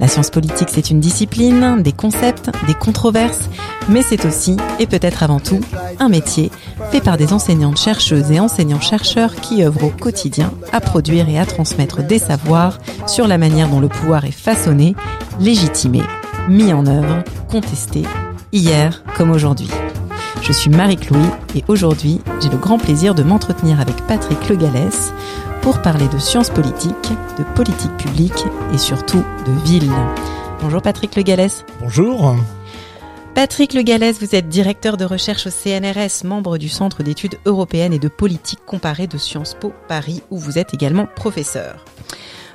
La science politique, c'est une discipline, des concepts, des controverses, mais c'est aussi, et peut-être avant tout, un métier fait par des enseignantes chercheuses et enseignants-chercheurs qui œuvrent au quotidien à produire et à transmettre des savoirs sur la manière dont le pouvoir est façonné, légitimé, mis en œuvre, contesté, hier comme aujourd'hui. Je suis Marie-Chloé et aujourd'hui, j'ai le grand plaisir de m'entretenir avec Patrick Le Gallès pour parler de sciences politiques, de politique publique et surtout de ville. Bonjour Patrick Le Gallès. Bonjour. Patrick Le Gallès, vous êtes directeur de recherche au CNRS, membre du Centre d'études européennes et de politique comparée de Sciences Po Paris, où vous êtes également professeur.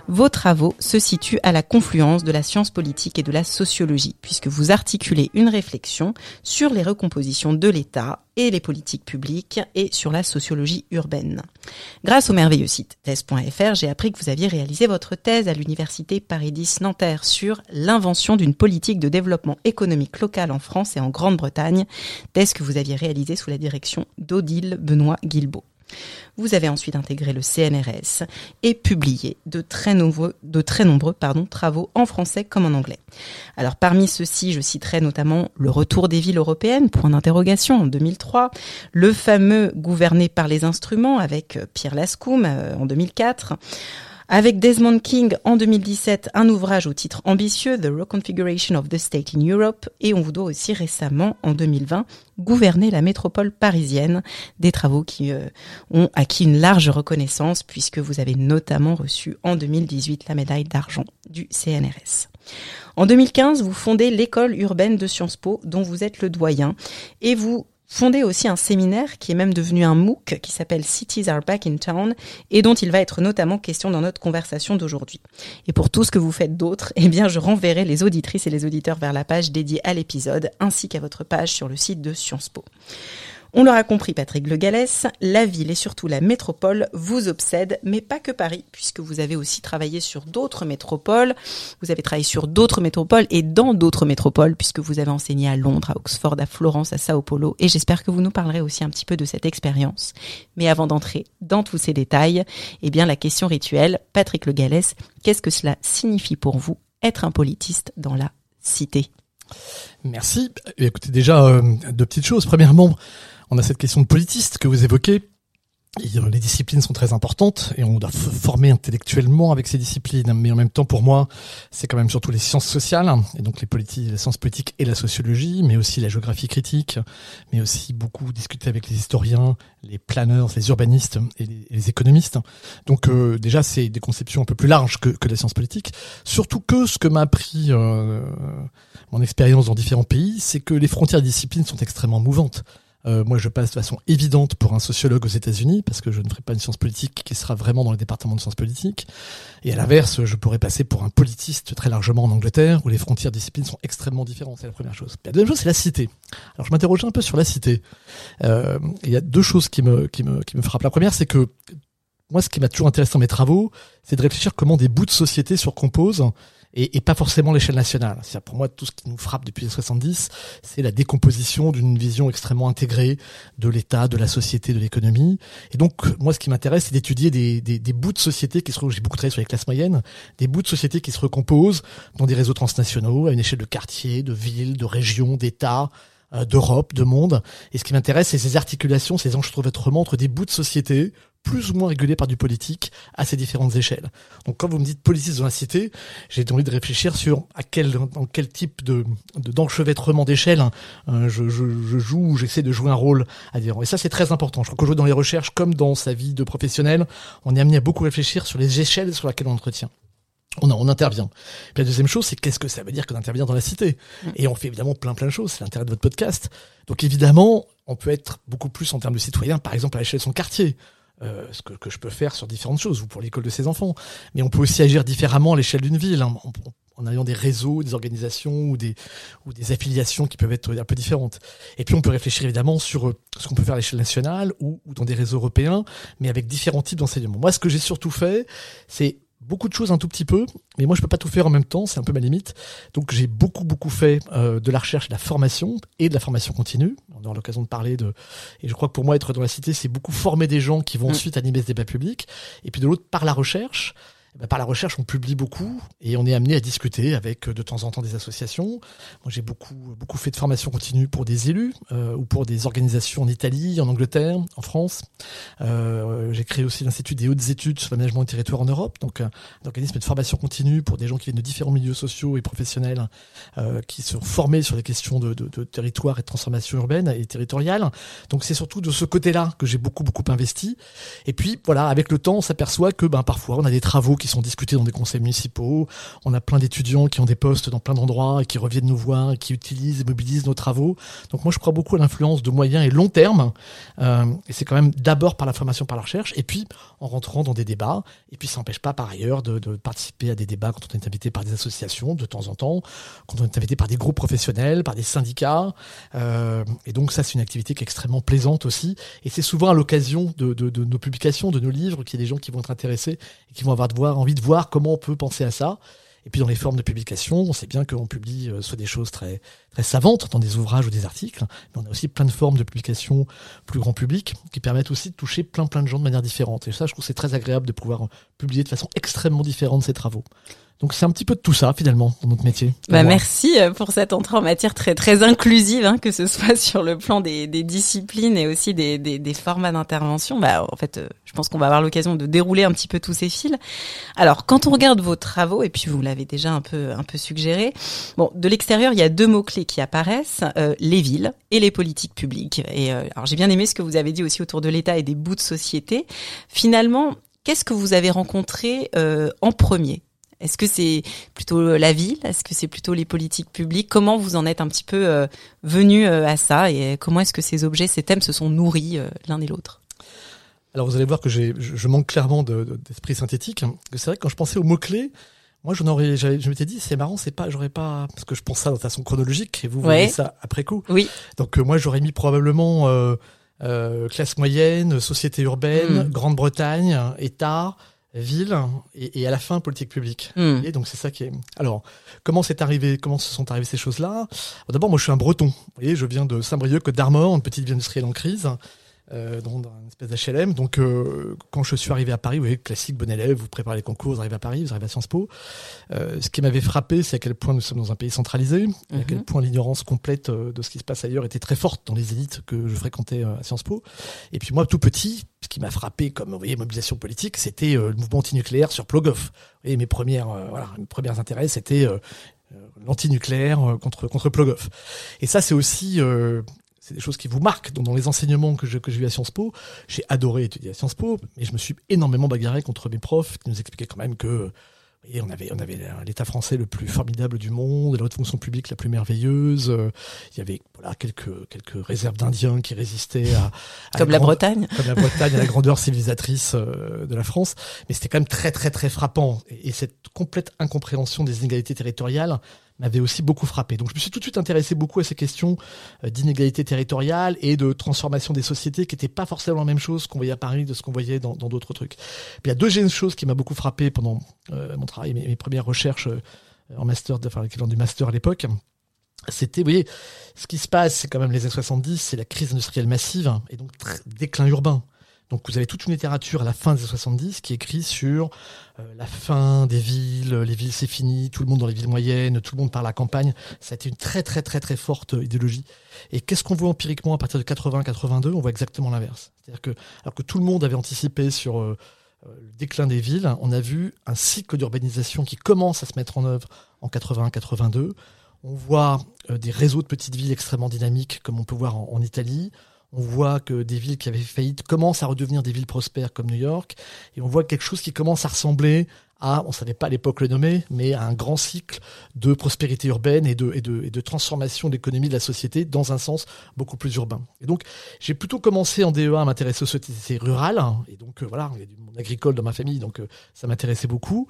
Vos travaux se situent à la confluence de la science politique et de la sociologie, puisque vous articulez une réflexion sur les recompositions de l'État et les politiques publiques et sur la sociologie urbaine. Grâce au merveilleux site thèse.fr, j'ai appris que vous aviez réalisé votre thèse à l'université Paris 10 Nanterre sur l'invention d'une politique de développement économique local en France et en Grande-Bretagne, thèse que vous aviez réalisée sous la direction d'Odile Benoît Guilbeault. Vous avez ensuite intégré le CNRS et publié de très nombreux, travaux en français comme en anglais. Alors parmi ceux-ci, je citerai notamment Le retour des villes européennes, point d'interrogation, en 2003, le fameux Gouverné par les instruments avec Pierre Lascoum euh, en 2004, avec Desmond King en 2017, un ouvrage au titre ambitieux, The Reconfiguration of the State in Europe, et on vous doit aussi récemment, en 2020, gouverner la métropole parisienne, des travaux qui euh, ont acquis une large reconnaissance puisque vous avez notamment reçu en 2018 la médaille d'argent du CNRS. En 2015, vous fondez l'école urbaine de Sciences Po, dont vous êtes le doyen, et vous fondé aussi un séminaire qui est même devenu un MOOC qui s'appelle Cities Are Back in Town et dont il va être notamment question dans notre conversation d'aujourd'hui. Et pour tout ce que vous faites d'autre, eh bien, je renverrai les auditrices et les auditeurs vers la page dédiée à l'épisode ainsi qu'à votre page sur le site de Sciences Po. On l'aura compris, Patrick Le Gallès, la ville et surtout la métropole vous obsèdent, mais pas que Paris, puisque vous avez aussi travaillé sur d'autres métropoles. Vous avez travaillé sur d'autres métropoles et dans d'autres métropoles, puisque vous avez enseigné à Londres, à Oxford, à Florence, à Sao Paulo, et j'espère que vous nous parlerez aussi un petit peu de cette expérience. Mais avant d'entrer dans tous ces détails, eh bien, la question rituelle, Patrick Le Gallès, qu'est-ce que cela signifie pour vous être un politiste dans la cité? Merci. Écoutez, déjà, euh, deux petites choses. Premièrement, on a cette question de politiste que vous évoquez. Les disciplines sont très importantes et on doit former intellectuellement avec ces disciplines. Mais en même temps, pour moi, c'est quand même surtout les sciences sociales et donc les, politiques, les sciences politiques et la sociologie, mais aussi la géographie critique, mais aussi beaucoup discuter avec les historiens, les planeurs, les urbanistes et les, économistes. Donc euh, déjà, c'est des conceptions un peu plus larges que, que les sciences politiques. Surtout que ce que m'a appris euh, mon expérience dans différents pays, c'est que les frontières des disciplines sont extrêmement mouvantes. Euh, moi, je passe de façon évidente pour un sociologue aux États-Unis parce que je ne ferai pas une science politique qui sera vraiment dans le département de sciences politiques. Et à l'inverse, je pourrais passer pour un politiste très largement en Angleterre où les frontières disciplines sont extrêmement différentes. C'est la première chose. La deuxième chose, c'est la cité. Alors, je m'interrogeais un peu sur la cité. Euh, il y a deux choses qui me qui me qui me frappent. La première, c'est que moi, ce qui m'a toujours intéressé dans mes travaux, c'est de réfléchir comment des bouts de société se recomposent et, et pas forcément l'échelle nationale. C'est pour moi tout ce qui nous frappe depuis les 70, c'est la décomposition d'une vision extrêmement intégrée de l'État, de la société, de l'économie. Et donc moi, ce qui m'intéresse, c'est d'étudier des, des, des, bouts de société qui se j'ai beaucoup travaillé sur les classes moyennes, des bouts de société qui se recomposent dans des réseaux transnationaux à une échelle de quartier, de ville, de région, d'État euh, d'Europe, de monde. Et ce qui m'intéresse, c'est ces articulations, ces enchevêtrements entre des bouts de société plus ou moins régulés par du politique à ces différentes échelles. Donc quand vous me dites politique dans la cité, j'ai envie de réfléchir sur à quel dans quel type de d'enchevêtrement d'échelle hein, je, je, je, joue, j'essaie de jouer un rôle à dire. Et ça c'est très important. Je crois qu'aujourd'hui dans les recherches comme dans sa vie de professionnel, on est amené à beaucoup réfléchir sur les échelles sur lesquelles on entretient on, on intervient. Puis la deuxième chose, c'est qu'est-ce que ça veut dire qu'on intervient dans la cité? Et on fait évidemment plein plein de choses, c'est l'intérêt de votre podcast. Donc évidemment, on peut être beaucoup plus en termes de citoyen, par exemple à l'échelle de son quartier. Euh, ce que, que, je peux faire sur différentes choses, ou pour l'école de ses enfants. Mais on peut aussi agir différemment à l'échelle d'une ville, hein, en, ayant des réseaux, des organisations ou des, ou des affiliations qui peuvent être un peu différentes. Et puis on peut réfléchir évidemment sur euh, ce qu'on peut faire à l'échelle nationale ou, ou dans des réseaux européens, mais avec différents types d'enseignements. Moi, ce que j'ai surtout fait, c'est beaucoup de choses un tout petit peu, mais moi je peux pas tout faire en même temps, c'est un peu ma limite. Donc j'ai beaucoup beaucoup fait euh, de la recherche, de la formation et de la formation continue. On aura l'occasion de parler de et je crois que pour moi être dans la cité, c'est beaucoup former des gens qui vont mm. ensuite animer ce débat public et puis de l'autre par la recherche, eh ben, par la recherche, on publie beaucoup et on est amené à discuter avec euh, de temps en temps des associations. Moi, j'ai beaucoup beaucoup fait de formation continue pour des élus euh, ou pour des organisations en Italie, en Angleterre, en France. Euh, j'ai créé aussi l'Institut des hautes études sur l'aménagement du territoire en Europe, donc un, organisme de formation continue pour des gens qui viennent de différents milieux sociaux et professionnels, euh, qui sont formés sur les questions de, de, de, territoire et de transformation urbaine et territoriale. Donc c'est surtout de ce côté-là que j'ai beaucoup beaucoup investi. Et puis voilà, avec le temps, on s'aperçoit que ben parfois on a des travaux sont discutés dans des conseils municipaux. On a plein d'étudiants qui ont des postes dans plein d'endroits et qui reviennent nous voir et qui utilisent et mobilisent nos travaux. Donc moi, je crois beaucoup à l'influence de moyen et long terme. Euh, et c'est quand même d'abord par la formation, par la recherche, et puis en rentrant dans des débats. Et puis ça n'empêche pas par ailleurs de, participer à des débats quand on est invité par des associations de temps en temps, quand on est invité par des groupes professionnels, par des syndicats. Euh, et donc ça, c'est une activité qui est extrêmement plaisante aussi. Et c'est souvent à l'occasion de, nos publications, de nos livres, qu'il y a des gens qui vont être intéressés et qui vont avoir de voir envie de voir comment on peut penser à ça. Et puis dans les formes de publication, on sait bien qu'on publie euh, soit des choses très très savantes dans des ouvrages ou des articles, mais on a aussi plein de formes de publication plus grand public qui permettent aussi de toucher plein plein de gens de manière différente. Et ça, je trouve c'est très agréable de pouvoir publier de façon extrêmement différente ces travaux. Donc c'est un petit peu de tout ça finalement dans notre métier. Bah merci euh, pour cette entrée en matière très très inclusive, hein, que ce soit sur le plan des, des disciplines et aussi des, des, des formats d'intervention. Bah en fait, euh, je pense qu'on va avoir l'occasion de dérouler un petit peu tous ces fils. Alors quand on regarde vos travaux et puis vous l'avez déjà un peu un peu suggéré, bon de l'extérieur il y a deux mots clés qui apparaissent euh, les villes et les politiques publiques. Et alors j'ai bien aimé ce que vous avez dit aussi autour de l'État et des bouts de société. Finalement, qu'est-ce que vous avez rencontré en premier est-ce que c'est plutôt la ville? Est-ce que c'est plutôt les politiques publiques? Comment vous en êtes un petit peu euh, venu euh, à ça? Et comment est-ce que ces objets, ces thèmes se sont nourris euh, l'un et l'autre? Alors vous allez voir que je manque clairement d'esprit synthétique. C'est vrai que quand je pensais aux mots clés, moi, aurais, je m'étais dit, c'est marrant, c'est pas, j'aurais pas, parce que je pense ça de façon chronologique, et vous voyez ça après coup. Oui. Donc moi, j'aurais mis probablement euh, classe moyenne, société urbaine, mmh. Grande-Bretagne, État, ville et, et, à la fin politique publique. Hmm. Et donc c'est ça qui est. Alors comment c'est arrivé Comment se sont arrivées ces choses-là? D'abord moi je suis un Breton. Vous voyez, je viens de Saint-Brieuc, Côte d'Armor, une petite ville industrielle en crise euh, dans, dans, une espèce d'HLM. Donc, euh, quand je suis arrivé à Paris, vous voyez, classique, bon élève, vous préparez les concours, vous arrivez à Paris, vous arrivez à Sciences Po. Euh, ce qui m'avait frappé, c'est à quel point nous sommes dans un pays centralisé, à quel mhm. point l'ignorance complète euh, de ce qui se passe ailleurs était très forte dans les élites que je fréquentais euh, à Sciences Po. Et puis moi, tout petit, ce qui m'a frappé comme, vous voyez, mobilisation politique, c'était le mouvement antinucléaire sur Plogoff. Et mes premières, voilà, mes premiers intérêts, c'était l'antinucléaire contre contre Plogoff. Et ça, c'est aussi c'est des choses qui vous marquent. Donc, dans les enseignements que je, que j'ai eu à Sciences Po, j'ai adoré étudier à Sciences Po, mais je me suis énormément bagarré contre mes profs qui nous expliquaient quand même que et on avait, on avait l'État français le plus formidable du monde, la haute fonction publique la plus merveilleuse. Il y avait voilà quelques quelques réserves d'Indiens qui résistaient à, comme la, Bretagne, comme la Bretagne à la grandeur civilisatrice euh, de la France. Mais c'était quand même très très très frappant et cette complète incompréhension des inégalités territoriales m'avait aussi beaucoup frappé. Donc je me suis tout de suite intéressé beaucoup à ces questions euh, d'inégalité territoriale et de transformation des sociétés qui n'étaient pas forcément la même chose qu'on voyait à Paris de ce qu'on voyait dans d'autres trucs. il y a deux choses qui m'a beaucoup frappé pendant euh, mon travail, mes, mes premières recherches euh, en master, de, enfin l'équivalent du master à l'époque. C'était, vous voyez, ce qui se passe, c'est quand même les années 70, c'est la crise industrielle massive et donc déclin urbain. Donc vous avez toute une littérature à la fin des années 70 qui écrit sur euh, la fin des villes, les villes c'est fini, tout le monde dans les villes moyennes, tout le monde par la campagne. Ça a été une très très très très forte idéologie. Et qu'est-ce qu'on voit empiriquement à partir de 80-82 On voit exactement l'inverse. C'est-à-dire que alors que tout le monde avait anticipé sur euh, euh, le déclin des villes, on a vu un cycle d'urbanisation qui commence à se mettre en œuvre en 80-82. On voit des réseaux de petites villes extrêmement dynamiques, comme on peut voir en Italie. On voit que des villes qui avaient faillite commencent à redevenir des villes prospères comme New York, et on voit quelque chose qui commence à ressembler à, on savait pas à l'époque le nommer, mais à un grand cycle de prospérité urbaine et de, et de, et de transformation de l'économie de la société dans un sens beaucoup plus urbain. Et donc, j'ai plutôt commencé en DEA à m'intéresser aux sociétés rurales. Et donc, euh, voilà, il y a du monde agricole dans ma famille, donc euh, ça m'intéressait beaucoup.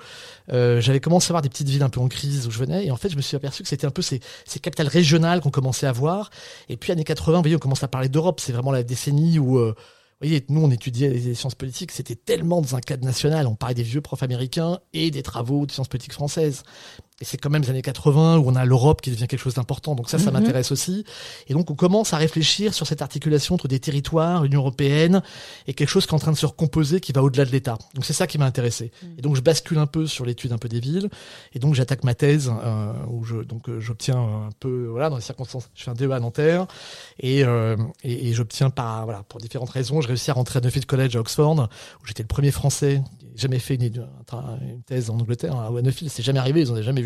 Euh, j'avais commencé à voir des petites villes un peu en crise où je venais. Et en fait, je me suis aperçu que c'était un peu ces, ces capitales régionales qu'on commençait à voir. Et puis, années 80, vous voyez, on commence à parler d'Europe. C'est vraiment la décennie où... Voyez, nous, on étudiait les sciences politiques, c'était tellement dans un cadre national. On parlait des vieux profs américains et des travaux de sciences politiques françaises. Et c'est quand même les années 80 où on a l'Europe qui devient quelque chose d'important. Donc ça, ça Mhm. m'intéresse aussi. Et donc on commence à réfléchir sur cette articulation entre des territoires, l'Union européenne, et quelque chose qui est en train de se recomposer, qui va au-delà de l'État. Donc c'est ça qui m'a intéressé. Et donc je bascule un peu sur l'étude un peu des villes. Et donc j'attaque ma thèse euh, où je donc euh, j'obtiens un peu voilà dans les circonstances. Je fais un DEA à Nanterre et euh, et, et j'obtiens par voilà pour différentes raisons, je réussis à rentrer à Nuffield College à Oxford où j'étais le premier Français jamais fait une, une thèse en Angleterre à Nuffield. C'est jamais arrivé, ils avaient jamais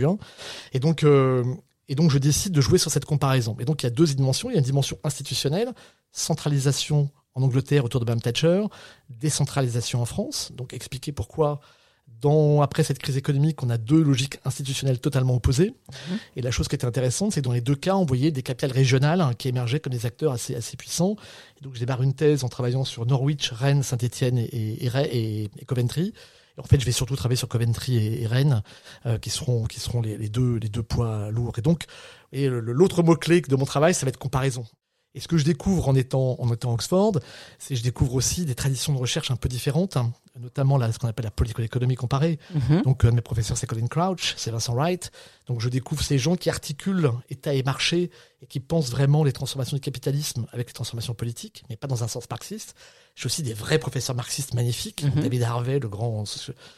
Et donc, euh, et donc, je décide de jouer sur cette comparaison. Et donc, il y a deux dimensions. Il y a une dimension institutionnelle, centralisation en Angleterre autour de Bam Thatcher, décentralisation en France. Donc, expliquer pourquoi, dans, après cette crise économique, on a deux logiques institutionnelles totalement opposées. Et la chose qui était intéressante, c'est que dans les deux cas, on voyait des capitales régionales hein, qui émergeaient comme des acteurs assez, assez puissants. Et donc, je démarre une thèse en travaillant sur Norwich, Rennes, Saint-Etienne et, et, et, et Coventry. En fait, je vais surtout travailler sur Coventry et, et Rennes, euh, qui seront qui seront les, les, deux les deux poids lourds. Et donc, et l'autre mot clé de mon travail, ça va être comparaison. Et ce que je découvre en étant en étant à Oxford, c'est que je découvre aussi des traditions de recherche un peu différentes, hein, notamment là, ce qu'on appelle la political economy comparée. Mhm. Donc, un de mes professeurs, c'est Colin Crouch, c'est Vincent Wright. Donc, je découvre ces gens qui articulent État et marché et qui pensent vraiment les transformations du capitalisme avec les transformations politiques, mais pas dans un sens marxiste. J'ai aussi des vrais professeurs marxistes magnifiques, Mhm. David Harvey, le grand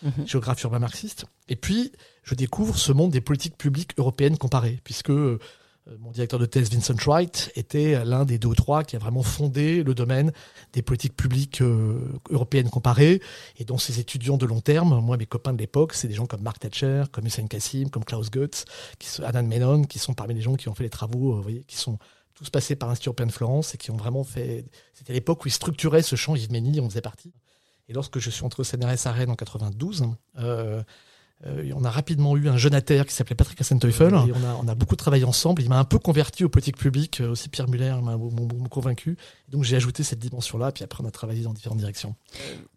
Mhm. géographe urbain marxiste. Et puis, je découvre ce monde des politiques publiques européennes comparées, puisque euh, mon directeur de thèse, Vincent Wright, était l'un des deux ou trois qui a vraiment fondé le domaine des politiques publiques euh, européennes comparées. Et dont ces étudiants de long terme, moi, mes copains de l'époque, c'est des gens comme Mark Thatcher, comme Hussein Kassim, comme Klaus Goetz, qui sont, Adnan Menon, qui sont parmi les gens qui ont fait les travaux, euh, vous voyez, qui sont tous passés par l'Institut européen de Florence et qui ont vraiment fait. C'était l'époque où ils structuraient ce champ. Yves Mény, on faisait partie. Et lorsque je suis entré au CNRS à Rennes en 92, euh, euh, on a rapidement eu un jeune attaire qui s'appelait Patrick Hassenteufel. Et on a, on a beaucoup travaillé ensemble. Il m'a un peu converti aux politiques publiques. euh, Aussi Pierre Muller m'a m'a convaincu. Donc j'ai ajouté cette dimension-là. Puis après, on a travaillé dans différentes directions.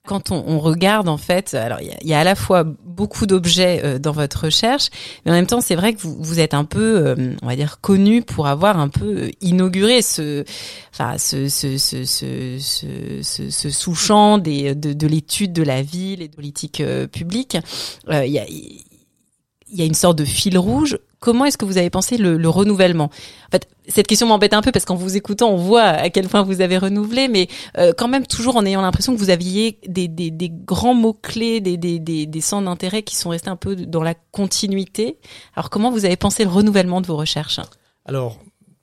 Quand on, on regarde, en fait, alors il y a, il y a à la fois beaucoup d'objets euh, dans votre recherche, mais en même temps, c'est vrai que vous, vous êtes un peu, euh, on va dire, connu pour avoir un peu euh, inauguré ce, enfin, ce, ce, ce, ce, ce, ce- ce sous-champ des, de, de l'étude de la ville et de politique euh, publique. Euh, Il y a il y a une sorte de fil rouge. Comment est-ce que vous avez pensé le, le renouvellement? En fait, cette question m'embête un peu parce qu'en vous écoutant, on voit à quel point vous avez renouvelé, mais euh, quand même toujours en ayant l'impression que vous aviez des, des, des grands mots-clés, des, des, des, des centres d'intérêt qui sont restés un peu dans la continuité. Alors comment vous avez pensé le renouvellement de vos recherches? Alors,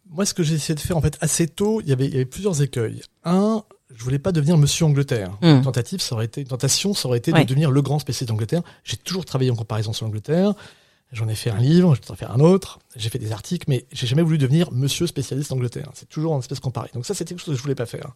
moi, ce que j'ai essayé de faire, en fait, assez tôt, il y avait, il y avait plusieurs écueils. Un, je voulais pas devenir Monsieur Angleterre. Mm. Une tentative, ça aurait été, une tentation, ça aurait été Ouais. de devenir le grand spécialiste d'Angleterre. J'ai toujours travaillé en comparaison sur l'Angleterre. J'en ai fait un livre, je vais en faire un autre. J'ai fait des articles, mais j'ai jamais voulu devenir Monsieur spécialiste d'Angleterre. C'est toujours un espèce comparé. Donc ça, c'était quelque chose que je voulais pas faire.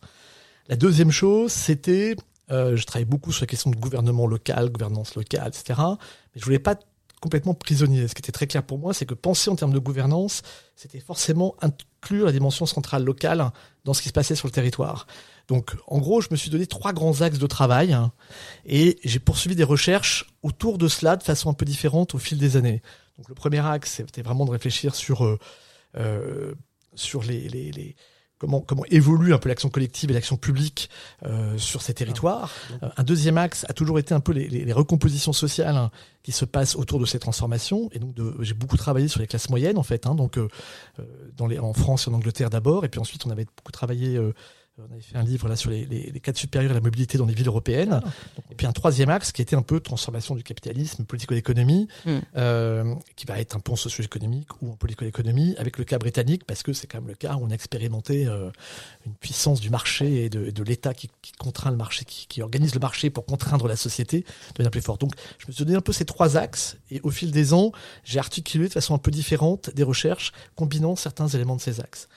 La deuxième chose, c'était, euh, je travaillais beaucoup sur la question de gouvernement local, gouvernance locale, etc. Mais je voulais pas être complètement prisonnier. Ce qui était très clair pour moi, c'est que penser en termes de gouvernance, c'était forcément inclure la dimension centrale locale dans ce qui se passait sur le territoire. Donc, en gros, je me suis donné trois grands axes de travail hein, et j'ai poursuivi des recherches autour de cela de façon un peu différente au fil des années. Donc, le premier axe, c'était vraiment de réfléchir sur euh, euh, sur les, les, les comment comment évolue un peu l'action collective et l'action publique euh, sur ces territoires. Euh, un deuxième axe a toujours été un peu les, les, les recompositions sociales hein, qui se passent autour de ces transformations. Et donc, j'ai beaucoup travaillé sur les classes moyennes en fait, hein, donc euh, euh, dans les, en France et en Angleterre d'abord, et puis ensuite on avait beaucoup travaillé. On avait fait un livre là sur les, les, les cadres supérieurs à la mobilité dans les villes européennes. Et puis un troisième axe qui était un peu transformation du capitalisme, politico-économie, Mm. euh, qui va être un en socio-économique ou en politico-économie, avec le cas britannique, parce que c'est quand même le cas où on a expérimenté euh, une puissance du marché et de, et de l'État qui, qui contraint le marché, qui, qui organise le marché pour contraindre la société de manière plus forte. Donc je me suis donné un peu ces trois axes, et au fil des ans, j'ai articulé de façon un peu différente des recherches, combinant certains éléments de ces axes.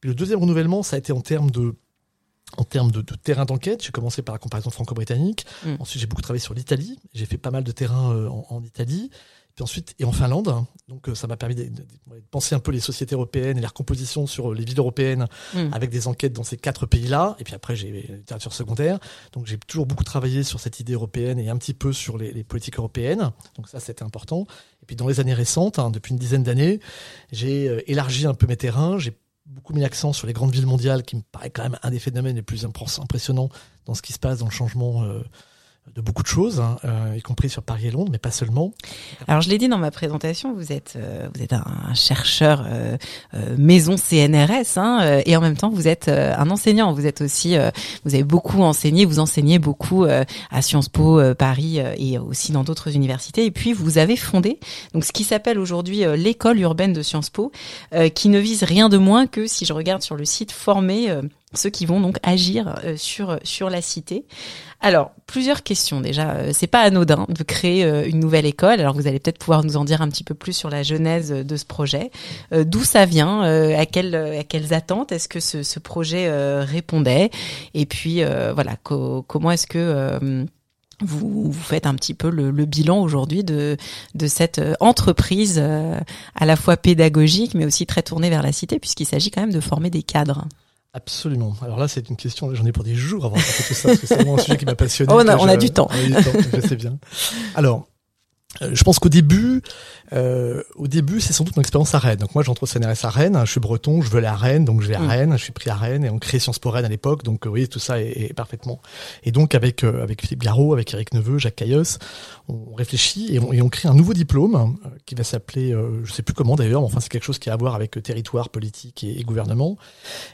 Puis le deuxième renouvellement, ça a été en termes de en termes de, de terrain d'enquête. J'ai commencé par la comparaison franco-britannique. Mm. Ensuite, j'ai beaucoup travaillé sur l'Italie. J'ai fait pas mal de terrain euh, en, en Italie. Puis ensuite, et en Finlande. Donc, euh, ça m'a permis de, de- de penser un peu les sociétés européennes et les recompositions sur les villes européennes Mm. avec des enquêtes dans ces quatre pays-là. Et puis après, j'ai la littérature secondaire. Donc, j'ai toujours beaucoup travaillé sur cette idée européenne et un petit peu sur les, les politiques européennes. Donc, ça, c'était important. Et puis, dans les années récentes, hein, depuis une dizaine d'années, j'ai euh, élargi un peu mes terrains. J'ai beaucoup mis l'accent sur les grandes villes mondiales, qui me paraît quand même un des phénomènes les plus impr- impressionnants dans ce qui se passe dans le changement euh, de beaucoup de choses, hein, euh, y compris sur Paris et Londres, mais pas seulement. Alors je l'ai dit dans ma présentation, vous êtes euh, vous êtes un, chercheur euh, maison CNRS hein, et en même temps vous êtes un enseignant. Vous êtes aussi vous avez beaucoup enseigné, vous enseignez beaucoup à Sciences Po Paris et aussi dans d'autres universités. Et puis vous avez fondé donc ce qui s'appelle aujourd'hui l'école urbaine de Sciences Po, qui ne vise rien de moins que si je regarde sur le site former ceux qui vont donc agir euh, sur sur la cité. Alors, plusieurs questions déjà. Euh, C'est pas anodin de créer euh, une nouvelle école. Alors, vous allez peut-être pouvoir nous en dire un petit peu plus sur la genèse de ce projet. D'où ça vient À quelles à quelles attentes est-ce que ce, ce projet répondait? Et puis voilà, co- comment est-ce que vous, vous faites un petit peu le, le bilan aujourd'hui de, de cette entreprise à la fois pédagogique mais aussi très tournée vers la cité puisqu'il s'agit quand même de former des cadres? Absolument. Alors là, c'est une question, j'en ai pour des jours avant de tout ça, parce que c'est vraiment un sujet qui m'a passionné. Oh, on a- on a je- du temps. On a du temps, je sais bien. Alors, je pense qu'au début, euh, au début, c'est sans doute mon expérience à Rennes. Donc moi, j'entre au CNRS à Rennes. Je suis breton, je veux aller à Rennes, donc je vais à Mm. Rennes. Je suis pris à Rennes et on crée Sciences Po Rennes à l'époque. Donc euh, oui, tout ça est, est parfaitement. Et donc avec euh, avec Philippe Garot, avec Eric Neveu, Jacques Caillos, on réfléchit et on, et on crée un nouveau diplôme euh, qui va s'appeler, euh, je sais plus comment d'ailleurs, mais enfin c'est quelque chose qui a à voir avec euh, territoire, politique et, et gouvernement.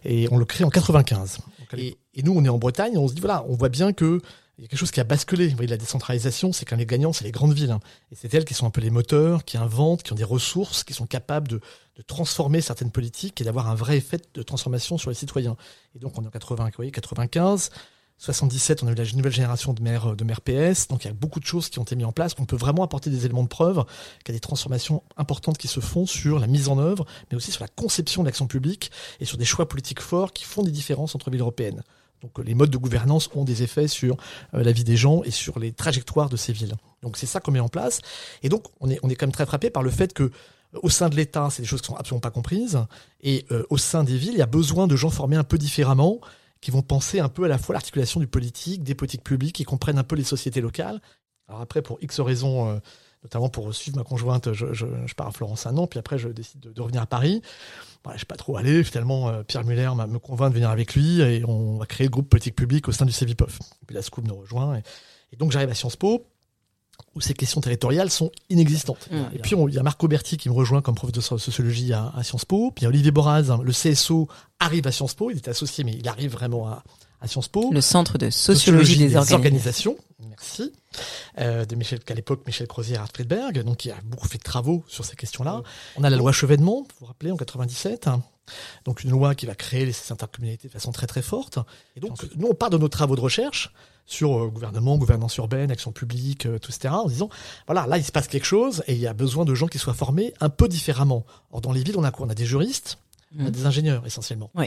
Et on le crée en 95. Et, et nous, on est en Bretagne, on se dit voilà, on voit bien que il y a quelque chose qui a basculé. Vous voyez, la décentralisation, c'est quand les gagnants, c'est les grandes villes. hein. Et c'est elles qui sont un peu les moteurs, qui inventent, qui ont des ressources, qui sont capables de, de transformer certaines politiques et d'avoir un vrai effet de transformation sur les citoyens. Et donc, on est en 80, vous voyez, 95. 77, on a eu la nouvelle génération de maires, de maires PS. Donc, il y a beaucoup de choses qui ont été mises en place, qu'on peut vraiment apporter des éléments de preuve, qu'il y a des transformations importantes qui se font sur la mise en œuvre, mais aussi sur la conception de l'action publique et sur des choix politiques forts qui font des différences entre villes européennes. Donc les modes de gouvernance ont des effets sur euh, la vie des gens et sur les trajectoires de ces villes. Donc c'est ça qu'on met en place. Et donc on est, on est quand même très frappé par le fait que euh, au sein de l'État, c'est des choses qui sont absolument pas comprises. Et euh, au sein des villes, il y a besoin de gens formés un peu différemment, qui vont penser un peu à la fois l'articulation du politique, des politiques publiques, qui comprennent un peu les sociétés locales. Alors après, pour X raisons, euh, notamment pour suivre ma conjointe, je, je, je pars à Florence un an, puis après je décide de, de revenir à Paris. Voilà, je sais pas trop aller. Finalement, euh, Pierre Muller me convainc de venir avec lui et on va créer le groupe politique publique au sein du CEVIPOF. Puis la SCOOP nous rejoint. Et, et donc j'arrive à Sciences Po où ces questions territoriales sont inexistantes. Mmh. Et puis il y a Marc Auberti qui me rejoint comme prof de so- sociologie à, à Sciences Po. Puis il y a Olivier Boraz, hein, le CSO, arrive à Sciences Po. Il était associé, mais il arrive vraiment à, à Sciences Po. Le centre de sociologie, des, organisations. organisations. Merci. Euh, de Michel, qu'à l'époque, Michel Crozier et Art Friedberg, donc qui a beaucoup fait de travaux sur ces questions-là. On a la loi Chevènement, vous vous rappelez, en 97. hein. Donc une loi qui va créer les intercommunalités de façon très très forte. Et donc nous, on part de nos travaux de recherche sur euh, gouvernement, gouvernance urbaine, action publique, euh, tout, etc. En disant, voilà, là, il se passe quelque chose et il y a besoin de gens qui soient formés un peu différemment. Or, dans les villes, on a quoi? On a des juristes, on a Mhm. des ingénieurs essentiellement. On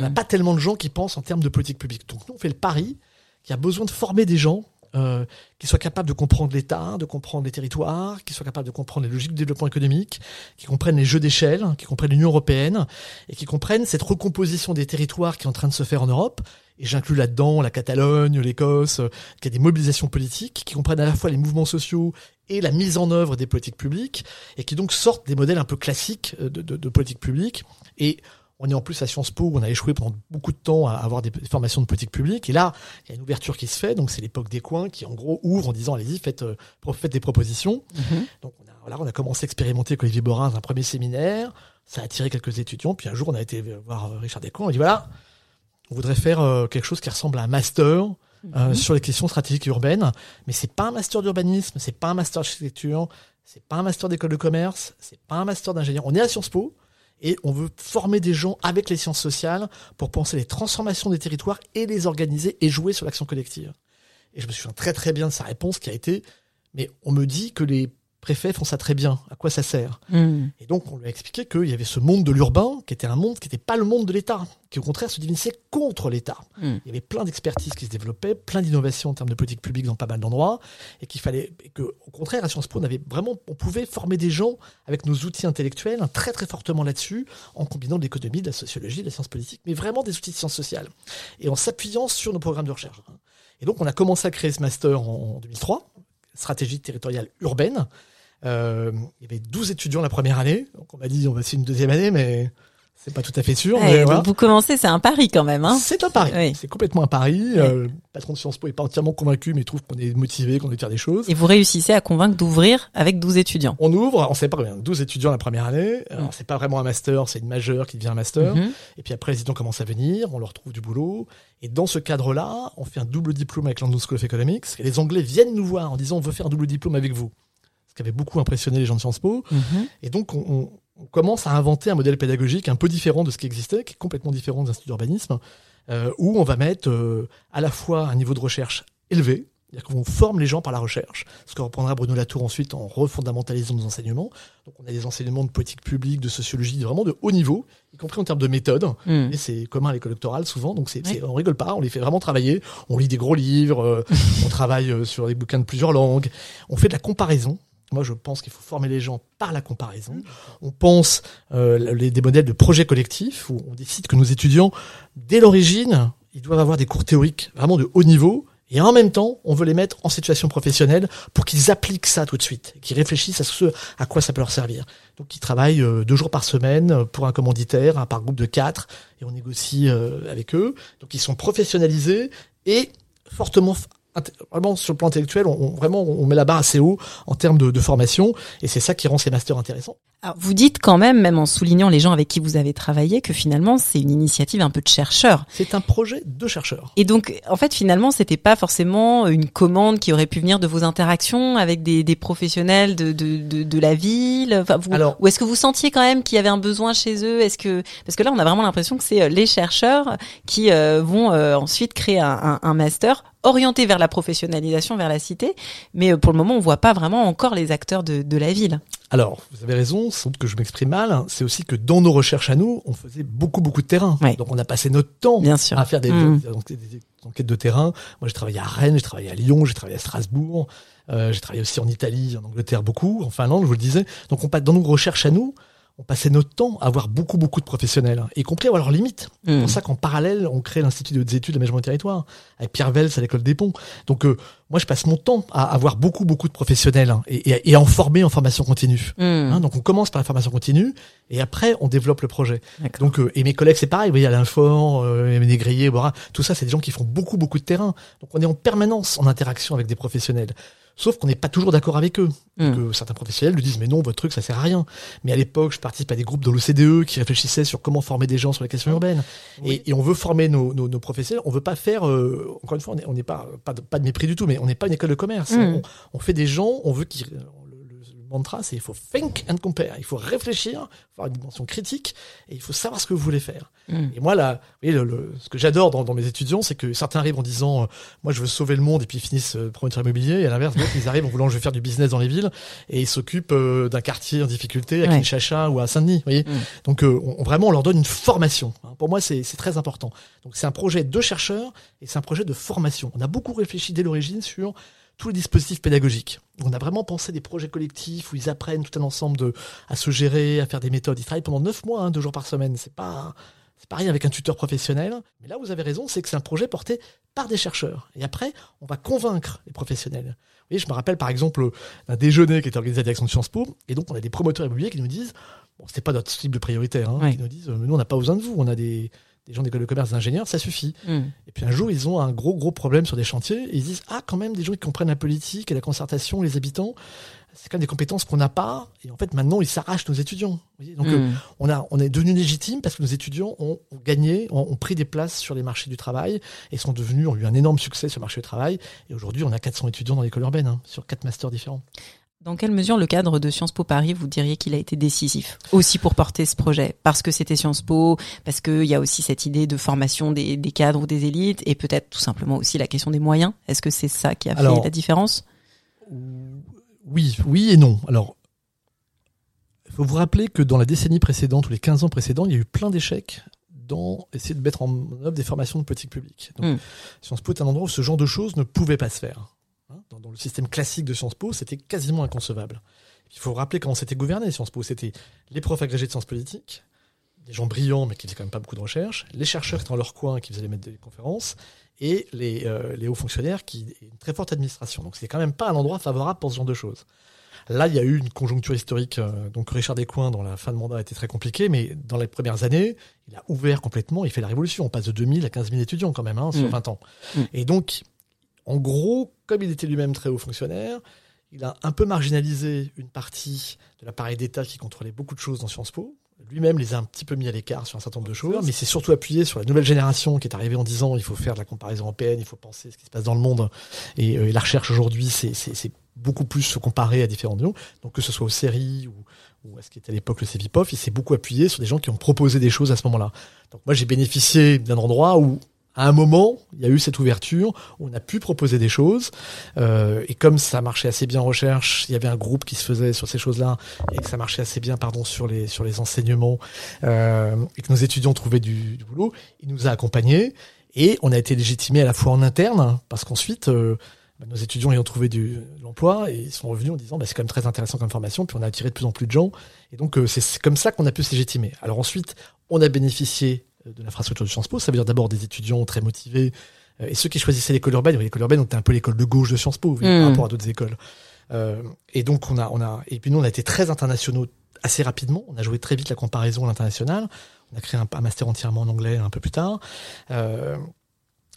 n'a Mhm. pas tellement de gens qui pensent en termes de politique publique. Donc nous, on fait le pari qu'il y a besoin de former des gens euh, qui soient capables de comprendre l'État, de comprendre les territoires, qui soient capables de comprendre les logiques de développement économique, qui comprennent les jeux d'échelle, qui comprennent l'Union européenne et qui comprennent cette recomposition des territoires qui est en train de se faire en Europe. Et j'inclus là-dedans la Catalogne, l'Écosse, euh, qui a des mobilisations politiques, qui comprennent à la fois les mouvements sociaux et la mise en œuvre des politiques publiques, et qui donc sortent des modèles un peu classiques euh, de, de, de politique publique. Et on est en plus à Sciences Po où on a échoué pendant beaucoup de temps à avoir des formations de politique publique. Et là, il y a une ouverture qui se fait. Donc c'est l'époque des coins qui en gros ouvre en disant allez-y, faites, euh, faites des propositions. Mhm. Donc on a, voilà, on a commencé à expérimenter avec Olivier Borin un premier séminaire. Ça a attiré quelques étudiants. Puis un jour, on a été voir euh, Richard Descamps. On a dit voilà, on voudrait faire euh, quelque chose qui ressemble à un master euh, Mhm. sur les questions stratégiques urbaines. Mais c'est pas un master d'urbanisme, c'est pas un master d'architecture, c'est pas un master d'école de commerce, c'est pas un master d'ingénieur. On est à Sciences Po et on veut former des gens avec les sciences sociales pour penser les transformations des territoires et les organiser et jouer sur l'action collective. Et je me souviens très très bien de sa réponse qui a été mais on me dit que les préfets font ça très bien. À quoi ça sert? Hmm. Et donc, on lui a expliqué qu'il y avait ce monde de l'urbain, qui était un monde qui n'était pas le monde de l'État, qui au contraire se définissait contre l'État. Hmm. Il y avait plein d'expertises qui se développaient, plein d'innovations en termes de politique publique dans pas mal d'endroits, et qu'il fallait, et que, au contraire, à Sciences Po, on avait vraiment, on pouvait former des gens avec nos outils intellectuels, très très fortement là-dessus, en combinant de l'économie, de la sociologie, de la science politique, mais vraiment des outils de sciences sociales, et en s'appuyant sur nos programmes de recherche. Et donc, on a commencé à créer ce master en 2003, stratégie territoriale urbaine. Euh, il y avait 12 étudiants la première année, donc on m'a dit on va essayer une deuxième année, mais c'est pas tout à fait sûr. Ouais, mais donc voilà. vous commencez, c'est un pari quand même. Hein C'est un pari. Oui. C'est complètement un pari. Euh, le patron de Sciences Po est pas entièrement convaincu, mais il trouve qu'on est motivé, qu'on veut faire des choses. Et vous réussissez à convaincre d'ouvrir avec 12 étudiants. On ouvre, on sait pas combien, 12 étudiants la première année. Alors, c'est pas vraiment un master, c'est une majeure qui devient un master. Mhm. Et puis après, les étudiants commencent à venir, on leur trouve du boulot. Et dans ce cadre-là, on fait un double diplôme avec London School of Economics. Et les Anglais viennent nous voir en disant on veut faire un double diplôme avec vous. Ce qui avait beaucoup impressionné les gens de Sciences Po. Mhm. Et donc, on, on- on commence à inventer un modèle pédagogique un peu différent de ce qui existait, qui est complètement différent des instituts d'urbanisme, euh, où on va mettre euh, à la fois un niveau de recherche élevé, c'est-à-dire qu'on forme les gens par la recherche, ce que reprendra Bruno Latour ensuite en refondamentalisant nos enseignements. Donc, on a des enseignements de politique publique, de sociologie, vraiment de haut niveau, y compris en termes de méthode. Hmm. Et c'est commun à l'école doctorale souvent, donc c'est, c'est- on rigole pas, on les fait vraiment travailler. On lit des gros livres, euh, on travaille sur des bouquins de plusieurs langues, on fait de la comparaison. Moi, je pense qu'il faut former les gens par la comparaison. On pense euh, les, des modèles de projets collectifs où on décide que nos étudiants, dès l'origine, ils doivent avoir des cours théoriques vraiment de haut niveau. Et en même temps, on veut les mettre en situation professionnelle pour qu'ils appliquent ça tout de suite, qu'ils réfléchissent à ce à quoi ça peut leur servir. Donc, ils travaillent euh, deux jours par semaine euh, pour un commanditaire, hein, par groupe de quatre, et on négocie euh, avec eux. Donc, ils sont professionnalisés et fortement vraiment sur le plan intellectuel, on, on- vraiment on met la barre assez haut en termes de, de formation, et c'est ça qui rend ces masters intéressants. Alors, vous dites quand même, même en soulignant les gens avec qui vous avez travaillé, que finalement c'est une initiative un peu de chercheurs. C'est un projet de chercheurs. Et donc, en fait, finalement, c'était pas forcément une commande qui aurait pu venir de vos interactions avec des, des professionnels de, de, de, de la ville? Enfin, vous, Alors- ou est-ce que vous sentiez quand même qu'il y avait un besoin chez eux? Est-ce que parce que là, on a vraiment l'impression que c'est euh, les chercheurs qui euh, vont euh, ensuite créer un, un, un master orienté vers la professionnalisation, vers la cité. Mais euh, pour le moment, on voit pas vraiment encore les acteurs de, de la ville. Alors, vous avez raison, sans doute que je m'exprime mal, hein, c'est aussi que dans nos recherches à nous, on faisait beaucoup, beaucoup de terrain. Ouais. Donc on a passé notre temps Bien sûr. à faire des, Mm. des- des- des enquêtes de terrain. Moi, j'ai travaillé à Rennes, j'ai travaillé à Lyon, j'ai travaillé à Strasbourg, euh, j'ai travaillé aussi en Italie, en Angleterre beaucoup, en Finlande, je vous le disais. Donc on passe dans nos recherches à nous, on passait notre temps à avoir beaucoup, beaucoup de professionnels, hein, y compris à leurs limites. C'est Mm. pour ça qu'en parallèle, on crée l'Institut de hautes études d'aménagement du territoire, avec Pierre Vels à l'école des ponts. Donc, euh, moi, je passe mon temps à avoir beaucoup, beaucoup de professionnels hein, et, et, en former en formation continue. Mm. Hein, donc, on commence par la formation continue et après, on développe le projet. Donc, euh, et mes collègues, c'est pareil. Vous voyez, Alain Faure, euh, Grillet, Bora, tout ça, c'est des gens qui font beaucoup, beaucoup de terrain. Donc, on est en permanence en interaction avec des professionnels. Sauf qu'on n'est pas toujours d'accord avec eux. Mm. Que certains professionnels nous disent, mais non, votre truc, ça sert à rien. Mais à l'époque, je participe à des groupes de l'OCDE qui réfléchissaient sur comment former des gens sur les questions urbaines. Et, et on veut former nos, nos, nos professionnels. On veut pas faire, euh, encore une fois, on est- on n'est pas, pas de, pas de mépris du tout, mais on n'est pas une école de commerce. Mm. On, on fait des gens, on veut qu'ils, mantra, c'est il faut think and compare. Il faut réfléchir, il faut avoir une dimension critique, et il faut savoir ce que vous voulez faire. Mm. Et moi, là, vous voyez, le, le- ce que j'adore dans, dans mes étudiants, c'est que certains arrivent en disant, euh, moi, je veux sauver le monde, et puis ils finissent euh, promoteur immobilier, et à l'inverse, d'autres, ils arrivent en voulant, je veux faire du business dans les villes, et ils s'occupent euh, d'un quartier en difficulté, à Ouais. Kinshasa ou à Saint-Denis, vous voyez. Mm. Donc, euh, on, on- vraiment, on leur donne une formation. hein. Pour moi, c'est c'est très important. Donc, c'est un projet de chercheurs, et c'est un projet de formation. On a beaucoup réfléchi dès l'origine sur tous les dispositifs pédagogiques. On a vraiment pensé des projets collectifs où ils apprennent tout un ensemble de, à se gérer, à faire des méthodes. Ils travaillent pendant neuf mois, hein, deux jours par semaine. C'est pas, c'est pas rien avec un tuteur professionnel. Mais là, vous avez raison, c'est que c'est un projet porté par des chercheurs. Et après, on va convaincre les professionnels. Vous voyez, je me rappelle par exemple d'un déjeuner qui était organisé à la direction de Sciences Po. Et donc, on a des promoteurs immobiliers qui nous disent, bon, c'était pas notre cible prioritaire, hein, Ouais. qui nous disent, euh, nous, on n'a pas besoin de vous. On a des, des gens d'école de commerce, des ingénieurs, ça suffit. Mm. Et puis un jour, ils ont un gros, gros problème sur des chantiers. Et ils disent, ah, quand même, des gens qui comprennent la politique et la concertation, les habitants, c'est quand même des compétences qu'on n'a pas. Et en fait, maintenant, ils s'arrachent nos étudiants. Vous voyez Donc, euh, Mm. on, a, on est devenu légitime parce que nos étudiants ont, ont gagné, ont, ont pris des places sur les marchés du travail et sont devenus, ont eu un énorme succès sur le marché du travail. Et aujourd'hui, on a 400 étudiants dans l'école urbaine, hein, sur quatre masters différents. Dans quelle mesure le cadre de Sciences Po Paris, vous diriez qu'il a été décisif aussi pour porter ce projet? Parce que c'était Sciences Po, parce qu'il y a aussi cette idée de formation des, des cadres ou des élites, et peut-être tout simplement aussi la question des moyens. Est-ce que c'est ça qui a fait la différence? Oui, oui et non. Alors, il faut vous rappeler que dans la décennie précédente ou les 15 ans précédents, il y a eu plein d'échecs dans essayer de mettre en œuvre des formations de politique publique. Donc, Mm. Sciences Po est un endroit où ce genre de choses ne pouvait pas se faire. Dans, dans le système classique de Sciences Po, c'était quasiment inconcevable. Il faut rappeler comment c'était gouverné Sciences Po. C'était les profs agrégés de sciences politiques, des gens brillants mais qui faisaient quand même pas beaucoup de recherche, les chercheurs qui étaient dans leur coin qui faisaient les maîtres des conférences, et les, euh, les hauts fonctionnaires qui une très forte administration. Donc c'était quand même pas un endroit favorable pour ce genre de choses. Là, il y a eu une conjoncture historique. euh, donc Richard Descoings, dans la fin de mandat, a été très compliqué, mais dans les premières années, il a ouvert complètement. Il fait la révolution. On passe de 2000 à 15 000 étudiants quand même hein, sur Mm. 20 ans. Mm. Et donc, en gros, comme il était lui-même très haut fonctionnaire, il a un peu marginalisé une partie de l'appareil d'État qui contrôlait beaucoup de choses dans Sciences Po. Lui-même les a un petit peu mis à l'écart sur un certain nombre de choses, mais c'est surtout appuyé sur la nouvelle génération qui est arrivée en disant il faut faire de la comparaison européenne, il faut penser ce qui se passe dans le monde. Et, euh, la recherche aujourd'hui, c'est- beaucoup plus se comparer à différents niveaux. Donc que ce soit aux séries ou, ou à ce qui était à l'époque le CEVIPOF, il s'est beaucoup appuyé sur des gens qui ont proposé des choses à ce moment-là. Donc moi j'ai bénéficié d'un endroit où à un moment, il y a eu cette ouverture, on a pu proposer des choses, euh, et comme ça marchait assez bien en recherche, il y avait un groupe qui se faisait sur ces choses-là, et que ça marchait assez bien, pardon, sur les sur les enseignements, euh, et que nos étudiants trouvaient du, boulot, il nous a accompagnés, et on a été légitimés à la fois en interne, parce qu'ensuite, euh, bah, nos étudiants ayant trouvé du, de l'emploi, et ils sont revenus en disant, bah, c'est quand même très intéressant comme formation, puis on a attiré de plus en plus de gens, et donc c'est comme ça qu'on a pu se légitimer. Alors ensuite, on a bénéficié de l'infrastructure de Sciences Po, ça veut dire d'abord des étudiants très motivés, euh, et ceux qui choisissaient l'école urbaine, l'école urbaine, on était un peu l'école de gauche de Sciences Po, voyez, par rapport à d'autres écoles. Euh, et donc on a, on a, et puis nous on a été très internationaux assez rapidement. On a joué très vite la comparaison à l'international. On a créé un, un master entièrement en anglais un peu plus tard. Euh,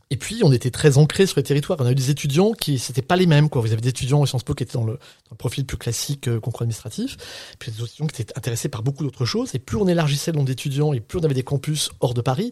et puis on était très ancrés sur les territoires. On a eu des étudiants qui c'était pas les mêmes quoi. Vous avez des étudiants au Sciences Po qui étaient dans le, dans le profil plus classique euh, concours administratif, puis des étudiants qui étaient intéressés par beaucoup d'autres choses. Et plus on élargissait le nombre d'étudiants et plus on avait des campus hors de Paris,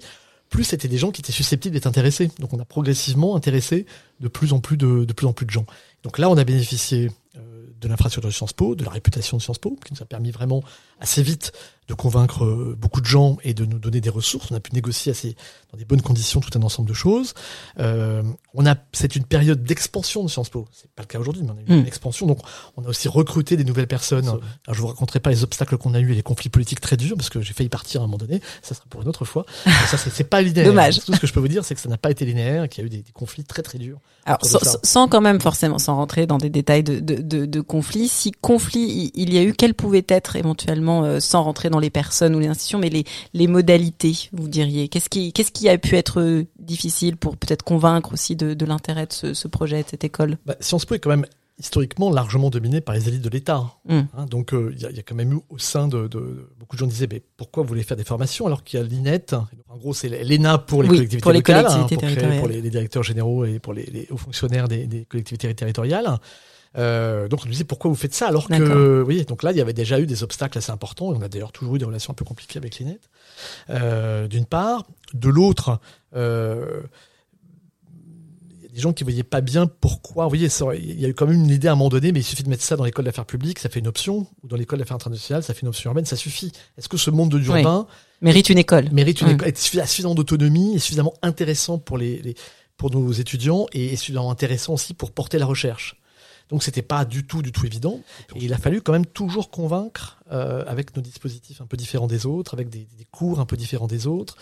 plus c'était des gens qui étaient susceptibles d'être intéressés. Donc on a progressivement intéressé de plus en plus de, de plus en plus de gens. Donc là, on a bénéficié euh, de l'infrastructure de Sciences Po, de la réputation de Sciences Po, qui nous a permis vraiment assez vite de convaincre euh, beaucoup de gens et de nous donner des ressources. On a pu négocier assez, dans des bonnes conditions tout un ensemble de choses. Euh, on a, c'est une période d'expansion de Sciences Po. C'est pas le cas aujourd'hui, mais on a eu Mm. une expansion. Donc, on a aussi recruté des nouvelles personnes. Alors, je vous raconterai pas les obstacles qu'on a eu et les conflits politiques très durs, parce que j'ai failli partir à un moment donné. Ça sera pour une autre fois. Mais ça, c'est, pas linéaire. Dommage. Tout ce que je peux vous dire, c'est que ça n'a pas été linéaire, et qu'il y a eu des, des conflits très très durs. Alors, sans, quand même forcément, sans rentrer dans des détails de, de, de, de conflits, si conflit il il y a eu, quels pouvaient être éventuellement, euh, sans rentrer dans les personnes ou les institutions, mais les, les modalités, vous diriez Qu'est-ce qui, qu'est-ce qui a pu être euh, difficile pour peut-être convaincre aussi de, de l'intérêt de ce, ce projet, de cette école? Bah, Sciences Po est quand même historiquement largement dominé par les élites de l'État. Mm. Hein, donc euh, il y, a- il y a quand même eu au sein de, de beaucoup de gens disaient mais pourquoi vous voulez faire des formations alors qu'il y a l'INET? En gros c'est l'ENA pour les Oui, collectivités pour les locales hein, pour, créer- territoriales. pour les, les directeurs généraux et pour les, les hauts fonctionnaires des, des collectivités territoriales. Euh, donc on nous disait pourquoi vous faites ça alors que oui donc là il y avait déjà eu des obstacles assez importants et on a d'ailleurs toujours eu des relations un peu compliquées avec l'INET euh, d'une part de l'autre euh, il y a des gens qui voyaient pas bien pourquoi. Vous voyez, il y a eu quand même une idée à un moment donné, mais il suffit de mettre ça dans l'école d'affaires publiques, ça fait une option, ou dans l'école d'affaires internationales, ça fait une option urbaine, ça suffit. Est-ce que ce monde de l'urbain Mérite une école. mérite une école, est suffisamment d'autonomie, est suffisamment intéressant pour les, les- pour nos étudiants et est suffisamment intéressant aussi pour porter la recherche. Donc c'était pas du tout, du tout évident. Et il a fallu quand même toujours convaincre euh, avec nos dispositifs un peu différents des autres, avec des, des cours un peu différents des autres.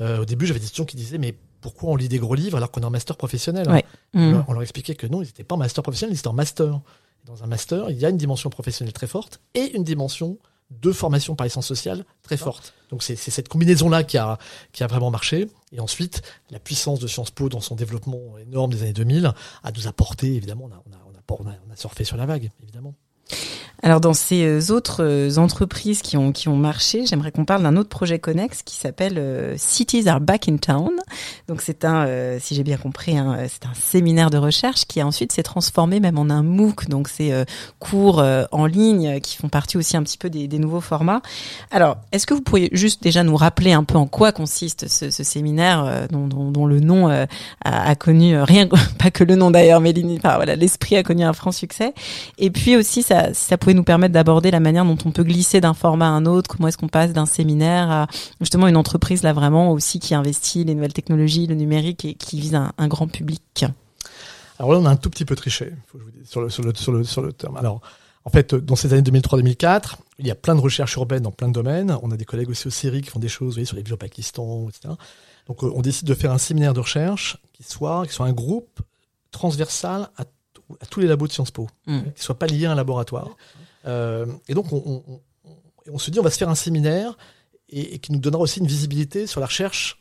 Euh, au début, j'avais des étudiants qui disaient mais pourquoi on lit des gros livres alors qu'on est en master professionnel Ouais. on, Mm. leur, on leur expliquait que non, ils n'étaient pas en master professionnel, ils étaient en master. Dans un master, il y a une dimension professionnelle très forte et une dimension de formation par licence sociale très forte. Donc c'est c'est cette combinaison-là qui a, qui a vraiment marché. Et ensuite, la puissance de Sciences Po dans son développement énorme des années 2000 a nous apporté, évidemment, on a, on a, on a, on a, on a surfé sur la vague, évidemment. Alors dans ces euh, autres euh, entreprises qui ont qui ont marché, j'aimerais qu'on parle d'un autre projet connexe qui s'appelle euh, Cities are back in town. Donc c'est un, si j'ai bien compris, hein, c'est un séminaire de recherche qui a ensuite s'est transformé même en un MOOC. Donc c'est cours en ligne qui font partie aussi un petit peu des, nouveaux formats. Alors est-ce que vous pourriez juste déjà nous rappeler un peu en quoi consiste ce, séminaire dont, le nom a, connu rien, pas que le nom d'ailleurs, mais l'esprit a connu un franc succès. Et puis aussi, ça, ça nous permettre d'aborder la manière dont on peut glisser d'un format à un autre, comment est-ce qu'on passe d'un séminaire à justement une entreprise là vraiment aussi qui investit les nouvelles technologies, le numérique et qui vise un, grand public. Alors là, on a un tout petit peu triché, sur le, sur le, sur le, sur le terme. Alors, en fait, dans ces années 2003-2004, il y a plein de recherches urbaines dans plein de domaines. On a des collègues aussi au Syrie qui font des choses, sur les vies au Pakistan, etc. Donc, euh, on décide de faire un séminaire de recherche qui soit, qui soit un groupe transversal à, à tous les labos de Sciences Po, Mm. qui soit pas lié à un laboratoire. Euh, et donc, on, on, on- on se dit, on va se faire un séminaire et, et qui nous donnera aussi une visibilité sur la recherche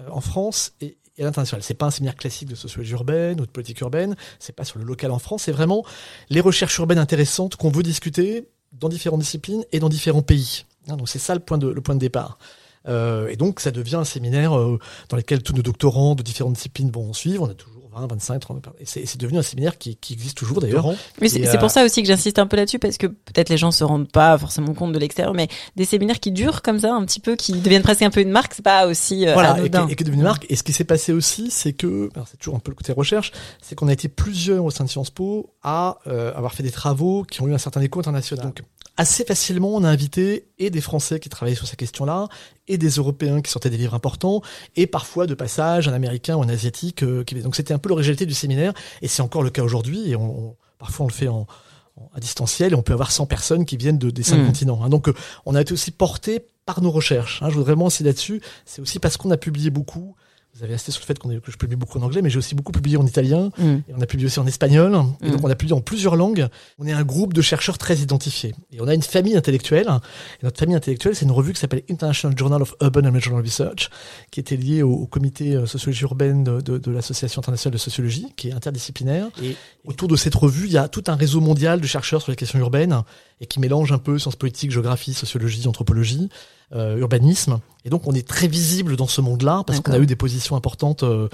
euh, en France et, et à l'international. C'est pas un séminaire classique de sociologie urbaine ou de politique urbaine. C'est pas sur le local en France. C'est vraiment les recherches urbaines intéressantes qu'on veut discuter dans différentes disciplines et dans différents pays. Hein, donc c'est ça le point de, le point de départ. Euh, et donc ça devient un séminaire euh, dans lequel tous nos doctorants de différentes disciplines vont suivre. On a toujours 20, 25, 30. Et c'est devenu un séminaire qui, qui existe toujours d'ailleurs. Oui, c'est c'est euh, pour ça aussi que j'insiste un peu là-dessus parce que peut-être les gens se rendent pas forcément compte de l'extérieur, mais des séminaires qui durent comme ça un petit peu, qui deviennent presque un peu une marque, c'est pas aussi euh, voilà, et qui, anodin. et qui est devenu une marque. Et ce qui s'est passé aussi, c'est que, c'est toujours un peu le côté recherche, c'est qu'on a été plusieurs au sein de Sciences Po à euh, avoir fait des travaux qui ont eu un certain écho international. Donc, assez facilement, on a invité et des Français qui travaillaient sur ces questions-là, et des Européens qui sortaient des livres importants, et parfois de passage un Américain ou un Asiatique. euh, qui... Donc c'était un peu l'originalité du séminaire, et c'est encore le cas aujourd'hui. Et on, on- parfois on le fait en, en- à distanciel, et on peut avoir 100 personnes qui viennent de, des cinq Mm. continents. hein. Donc euh, on a été aussi porté par nos recherches. hein. Je voudrais vraiment insister là-dessus. C'est aussi parce qu'on a publié beaucoup. Vous avez insisté sur le fait qu'on est- que je publie beaucoup en anglais, mais j'ai aussi beaucoup publié en italien. Mm. Et on a publié aussi en espagnol. Et Mm. donc, on a publié en plusieurs langues. On est un groupe de chercheurs très identifiés. Et on a une famille intellectuelle. Et notre famille intellectuelle, c'est une revue qui s'appelle International Journal of Urban and Regional Research, qui était liée au, au comité euh, sociologie urbaine de, de- de l'Association internationale de sociologie, qui est interdisciplinaire. Et autour de cette revue, il y a tout un réseau mondial de chercheurs sur les questions urbaines et qui mélange un peu sciences politiques, géographie, sociologie, anthropologie, euh, urbanisme. Et donc, on est très visible dans ce monde-là parce qu'on a eu des positions importantes euh,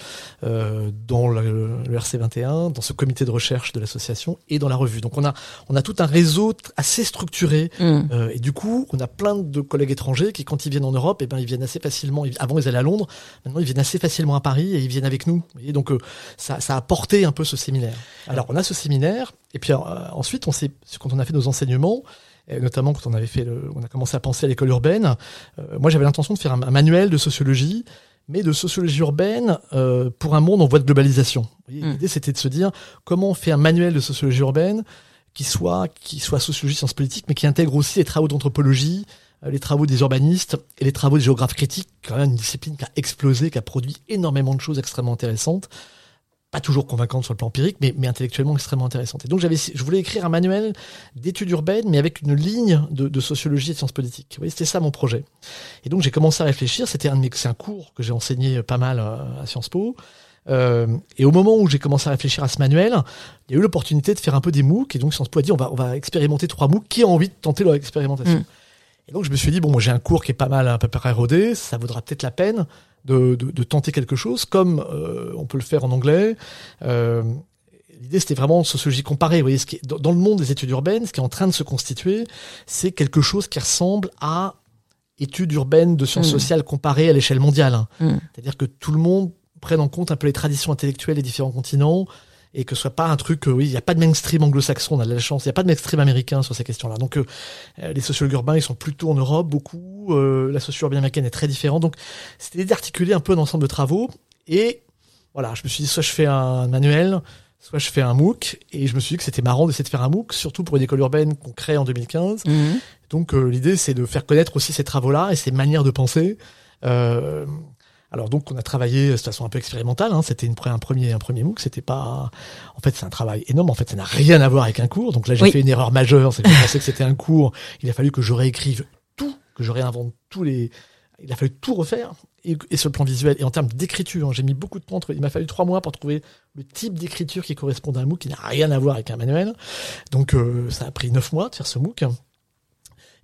euh, dans le, le RC21, dans ce comité de recherche de l'association et dans la revue. Donc, on a, on a tout un réseau assez structuré. Mm. euh, et du coup, on a plein de collègues étrangers qui, quand ils viennent en Europe, eh ben, ils viennent assez facilement. Avant, ils allaient à Londres. Maintenant, ils viennent assez facilement à Paris et ils viennent avec nous. Voyez, donc, euh, ça, ça a porté un peu ce séminaire. Alors, on a ce séminaire. Et puis, ensuite, on s'est, quand on a fait nos enseignements, et notamment quand on avait fait le, on a commencé à penser à l'école urbaine. euh, moi, j'avais l'intention de faire un, un manuel de sociologie, mais de sociologie urbaine euh, pour un monde en voie de globalisation. Mm. L'idée, c'était de se dire comment on fait un manuel de sociologie urbaine qui soit qui soit sociologie sciences politiques, mais qui intègre aussi les travaux d'anthropologie, euh, les travaux des urbanistes et les travaux des géographes critiques, quand même une discipline qui a explosé, qui a produit énormément de choses extrêmement intéressantes pas toujours convaincante sur le plan empirique, mais, mais intellectuellement extrêmement intéressante. Et donc j'avais, je voulais écrire un manuel d'études urbaines, mais avec une ligne de, de sociologie et de sciences politiques. Vous voyez, c'était ça mon projet. Et donc j'ai commencé à réfléchir. C'était un c'est un cours que j'ai enseigné pas mal euh, à Sciences Po. Euh, et au moment où j'ai commencé à réfléchir à ce manuel, il y a eu l'opportunité de faire un peu des MOOC. Et donc Sciences Po a dit on va, on va expérimenter trois MOOC. Qui a envie de tenter leur expérimentation? Mm. Et donc je me suis dit bon, moi j'ai un cours qui est pas mal, un peu rodé. Ça vaudra peut-être la peine de, de, de tenter quelque chose, comme euh, on peut le faire en anglais. Euh, L'idée, c'était vraiment sociologie comparée. Vous voyez, ce qui est, dans, le monde des études urbaines, ce qui est en train de se constituer, c'est quelque chose qui ressemble à études urbaines de sciences Mm. sociales comparées à l'échelle mondiale. hein. Mm. C'est-à-dire que tout le monde prenne en compte un peu les traditions intellectuelles des différents continents et que ce soit pas un truc, euh, oui, il n'y a pas de mainstream anglo-saxon, on a de la chance, il n'y a pas de mainstream américain sur ces questions-là. Donc, euh, euh, les sociologues urbains, ils sont plutôt en Europe, beaucoup. Euh, la sociologie urbaine américaine est très différente. Donc, c'était d'articuler un peu un ensemble de travaux. Et voilà, je me suis dit, soit je fais un manuel, soit je fais un MOOC. Et je me suis dit que c'était marrant d'essayer de faire un MOOC, surtout pour une école urbaine qu'on crée en 2015. Mhm. Donc euh, l'idée c'est de faire connaître aussi ces travaux-là et ces manières de penser. Euh, alors donc on a travaillé de façon un peu expérimentale. Hein, c'était une, un premier un premier MOOC. C'était pas. En fait c'est un travail énorme. En fait ça n'a rien à voir avec un cours. Donc là j'ai Oui. fait une erreur majeure. C'est que je pensais que c'était un cours. Il a fallu que je réécrive tout, que je réinvente tous les. Il a fallu tout refaire. Et, et sur le plan visuel et en termes d'écriture, hein, j'ai mis beaucoup de temps. entre- Il m'a fallu trois mois pour trouver le type d'écriture qui correspond à un MOOC qui n'a rien à voir avec un manuel. Donc euh, ça a pris neuf mois de faire ce MOOC.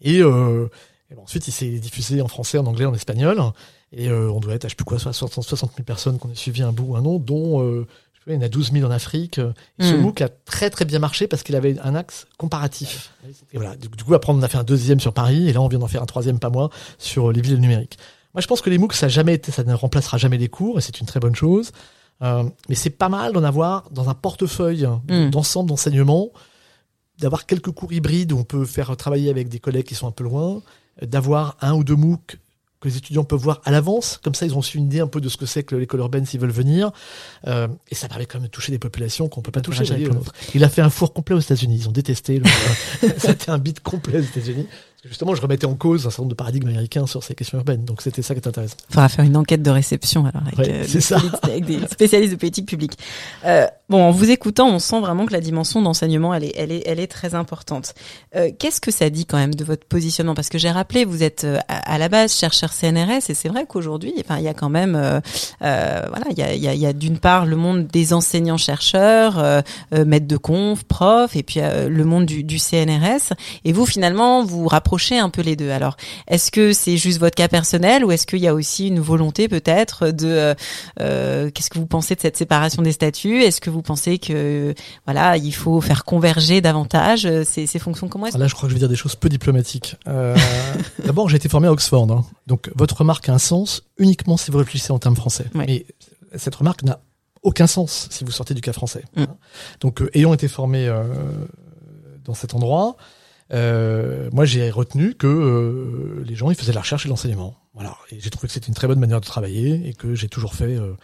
Et, euh, et bon, ensuite, il s'est diffusé en français, en anglais, en espagnol. Et euh, on doit être, à je sais plus quoi, 60, 60 000 personnes qu'on ait suivi un bout ou un autre, dont euh, je sais pas, il y en a 12 000 en Afrique. Et ce Mm. MOOC a très très bien marché parce qu'il avait un axe comparatif. Et voilà. Du, du coup, après, on en a fait un deuxième sur Paris, et là, on vient d'en faire un troisième, pas moi, sur euh, les villes numériques. Moi, je pense que les MOOC, ça a jamais été, ça ne remplacera jamais les cours, et c'est une très bonne chose. Euh, mais c'est pas mal d'en avoir dans un portefeuille Mm. d'ensemble d'enseignements, d'avoir quelques cours hybrides où on peut faire travailler avec des collègues qui sont un peu loin, d'avoir un ou deux MOOC que les étudiants peuvent voir à l'avance. Comme ça, ils ont aussi une idée un peu de ce que c'est que l'école urbaine s'ils veulent venir. Euh, et ça permet quand même de toucher des populations qu'on peut pas toucher. Il a fait un four complet aux États-Unis. Ils ont détesté. C'était un beat complet aux États-Unis justement, je remettais en cause un certain nombre de paradigmes américains sur ces questions urbaines. Donc c'était ça qui est intéressant. Il faudra faire une enquête de réception alors avec, euh, ça. avec des spécialistes de politique publique. Euh, bon, en vous écoutant, on sent vraiment que la dimension d'enseignement, elle est, elle est, elle est très importante. Euh, Qu'est-ce que ça dit quand même de votre positionnement? Parce que j'ai rappelé, vous êtes à, la base chercheur CNRS, et c'est vrai qu'aujourd'hui, enfin, il y a quand même, voilà, il y a, y a, y a d'une part le monde des enseignants chercheurs, maîtres de conf, profs, et puis le monde du, du CNRS. Et vous, finalement, vous un peu les deux. Alors, est-ce que c'est juste votre cas personnel ou est-ce qu'il y a aussi une volonté peut-être de euh, euh, qu'est-ce que vous pensez de cette séparation des statuts? Est-ce que vous pensez que voilà, il faut faire converger davantage euh, ces, ces fonctions? Comment est-ce Là, je crois que je vais dire des choses peu diplomatiques. D'abord, j'ai été formé à Oxford, hein. donc votre remarque a un sens uniquement si vous réfléchissez en termes français. Mais cette remarque n'a aucun sens si vous sortez du cas français. Mm. Donc, ayant été formé dans cet endroit, euh, moi j'ai retenu que euh, les gens ils faisaient de la recherche et de l'enseignement. Voilà. Et j'ai trouvé que c'était une très bonne manière de travailler et que j'ai toujours fait euh,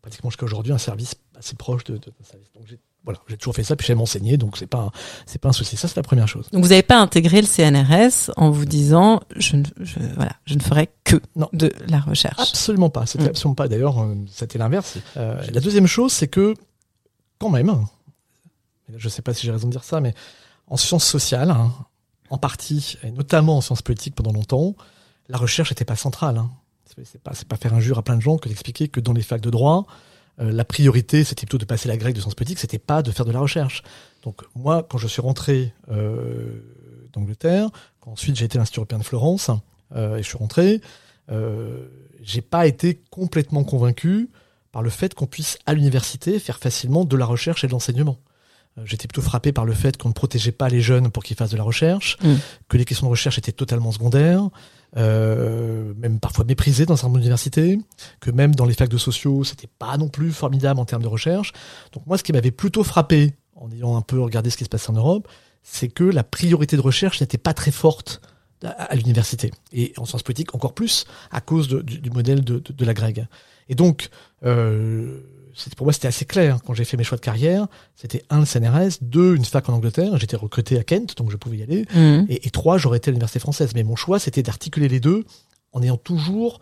pratiquement jusqu'à aujourd'hui un service assez proche de, de, service. Donc j'ai voilà, j'ai toujours fait ça puis j'aime enseigner donc c'est pas c'est pas un souci. Ça c'est la première chose. Donc vous n'avez pas intégré le CNRS en vous disant je ne je, voilà, je ne ferai que non. de la recherche. Absolument pas, c'était mm. absolument pas d'ailleurs euh, c'était l'inverse. la deuxième chose c'est que quand même je sais pas si j'ai raison de dire ça mais en sciences sociales, hein, en partie, et notamment en sciences politiques pendant longtemps, la recherche n'était pas centrale. Hein. C'est pas, pas faire injure à plein de gens que d'expliquer que dans les facs de droit, euh, la priorité, c'était plutôt de passer la grecque de sciences politiques, c'était pas de faire de la recherche. Donc moi, quand je suis rentré euh, d'Angleterre, ensuite j'ai été à l'Institut européen de Florence, euh, et je suis rentré, euh, j'ai pas été complètement convaincu par le fait qu'on puisse à l'université faire facilement de la recherche et de l'enseignement. J'étais plutôt frappé par le fait qu'on ne protégeait pas les jeunes pour qu'ils fassent de la recherche, mm. que les questions de recherche étaient totalement secondaires, euh, même parfois méprisées dans certaines universités, que même dans les facs de sociaux, c'était pas non plus formidable en termes de recherche. Donc moi, ce qui m'avait plutôt frappé, en ayant un peu regardé ce qui se passait en Europe, c'est que la priorité de recherche n'était pas très forte à, l'université. Et en sciences politiques, encore plus, à cause du, du, modèle de, de, de, la grecque. Et donc, euh, pour moi c'était assez clair quand j'ai fait mes choix de carrière. C'était un le CNRS, deux une fac en Angleterre. J'étais recruté à Kent, donc je pouvais y aller. Mmh. Et, et, trois j'aurais été à l'université française. Mais mon choix c'était d'articuler les deux en ayant toujours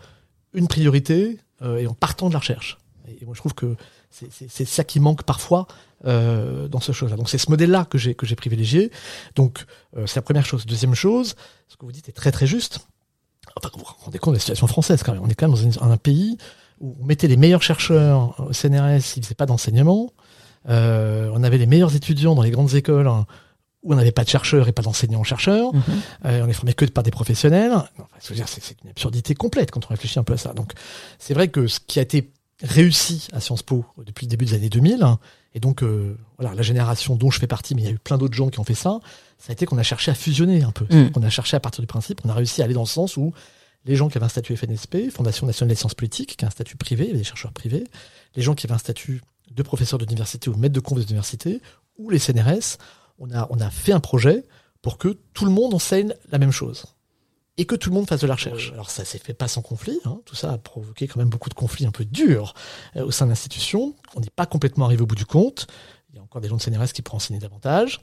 une priorité euh, et en partant de la recherche. Et, moi je trouve que c'est ça qui manque parfois euh, dans ce chose-là. Donc c'est ce modèle-là que j'ai que j'ai privilégié. Donc euh, c'est la première chose. Deuxième chose, ce que vous dites est très très juste. Enfin, vous vous rendez compte de la situation française quand même. On est quand même dans un pays où on mettait les meilleurs chercheurs au CNRS, ils faisaient pas d'enseignement. Euh, on avait les meilleurs étudiants dans les grandes écoles hein, où on n'avait pas de chercheurs et pas d'enseignants-chercheurs. Mhm. Euh, on les formait que par des professionnels. Enfin, c'est une absurdité complète quand on réfléchit un peu à ça. Donc, c'est vrai que ce qui a été réussi à Sciences Po depuis le début des années 2000, hein, et donc euh, voilà la génération dont je fais partie, mais il y a eu plein d'autres gens qui ont fait ça, ça a été qu'on a cherché à fusionner un peu. Mhm. On a cherché à partir du principe, on a réussi à aller dans le sens où les gens qui avaient un statut FNSP, Fondation nationale des sciences politiques, qui a un statut privé, il y avait des chercheurs privés, les gens qui avaient un statut de professeur d'université ou maître de conférence d'université, ou les CNRS, on a, on a fait un projet pour que tout le monde enseigne la même chose. Et que tout le monde fasse de la recherche. Alors ça s'est fait pas sans conflit, hein. tout ça a provoqué quand même beaucoup de conflits un peu durs euh, au sein de l'institution. On n'est pas complètement arrivé au bout du compte. Il y a encore des gens de CNRS qui pourraient enseigner davantage.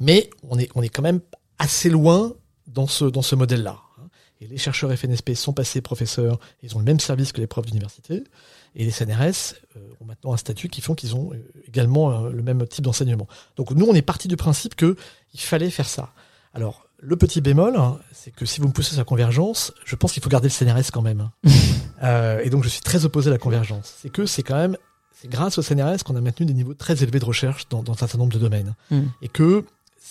Mais on est, on est quand même assez loin dans ce, dans ce modèle-là. Et les chercheurs FNSP sont passés professeurs, ils ont le même service que les profs d'université. Et les CNRS euh, ont maintenant un statut qui font qu'ils ont euh, également euh, le même type d'enseignement. Donc nous, on est parti du principe qu'il fallait faire ça. Alors, le petit bémol, hein, c'est que si vous me poussez sur la convergence, je pense qu'il faut garder le CNRS quand même. euh, et donc je suis très opposé à la convergence. C'est que c'est quand même, c'est grâce au CNRS qu'on a maintenu des niveaux très élevés de recherche dans, dans un certain nombre de domaines. Mm. Et que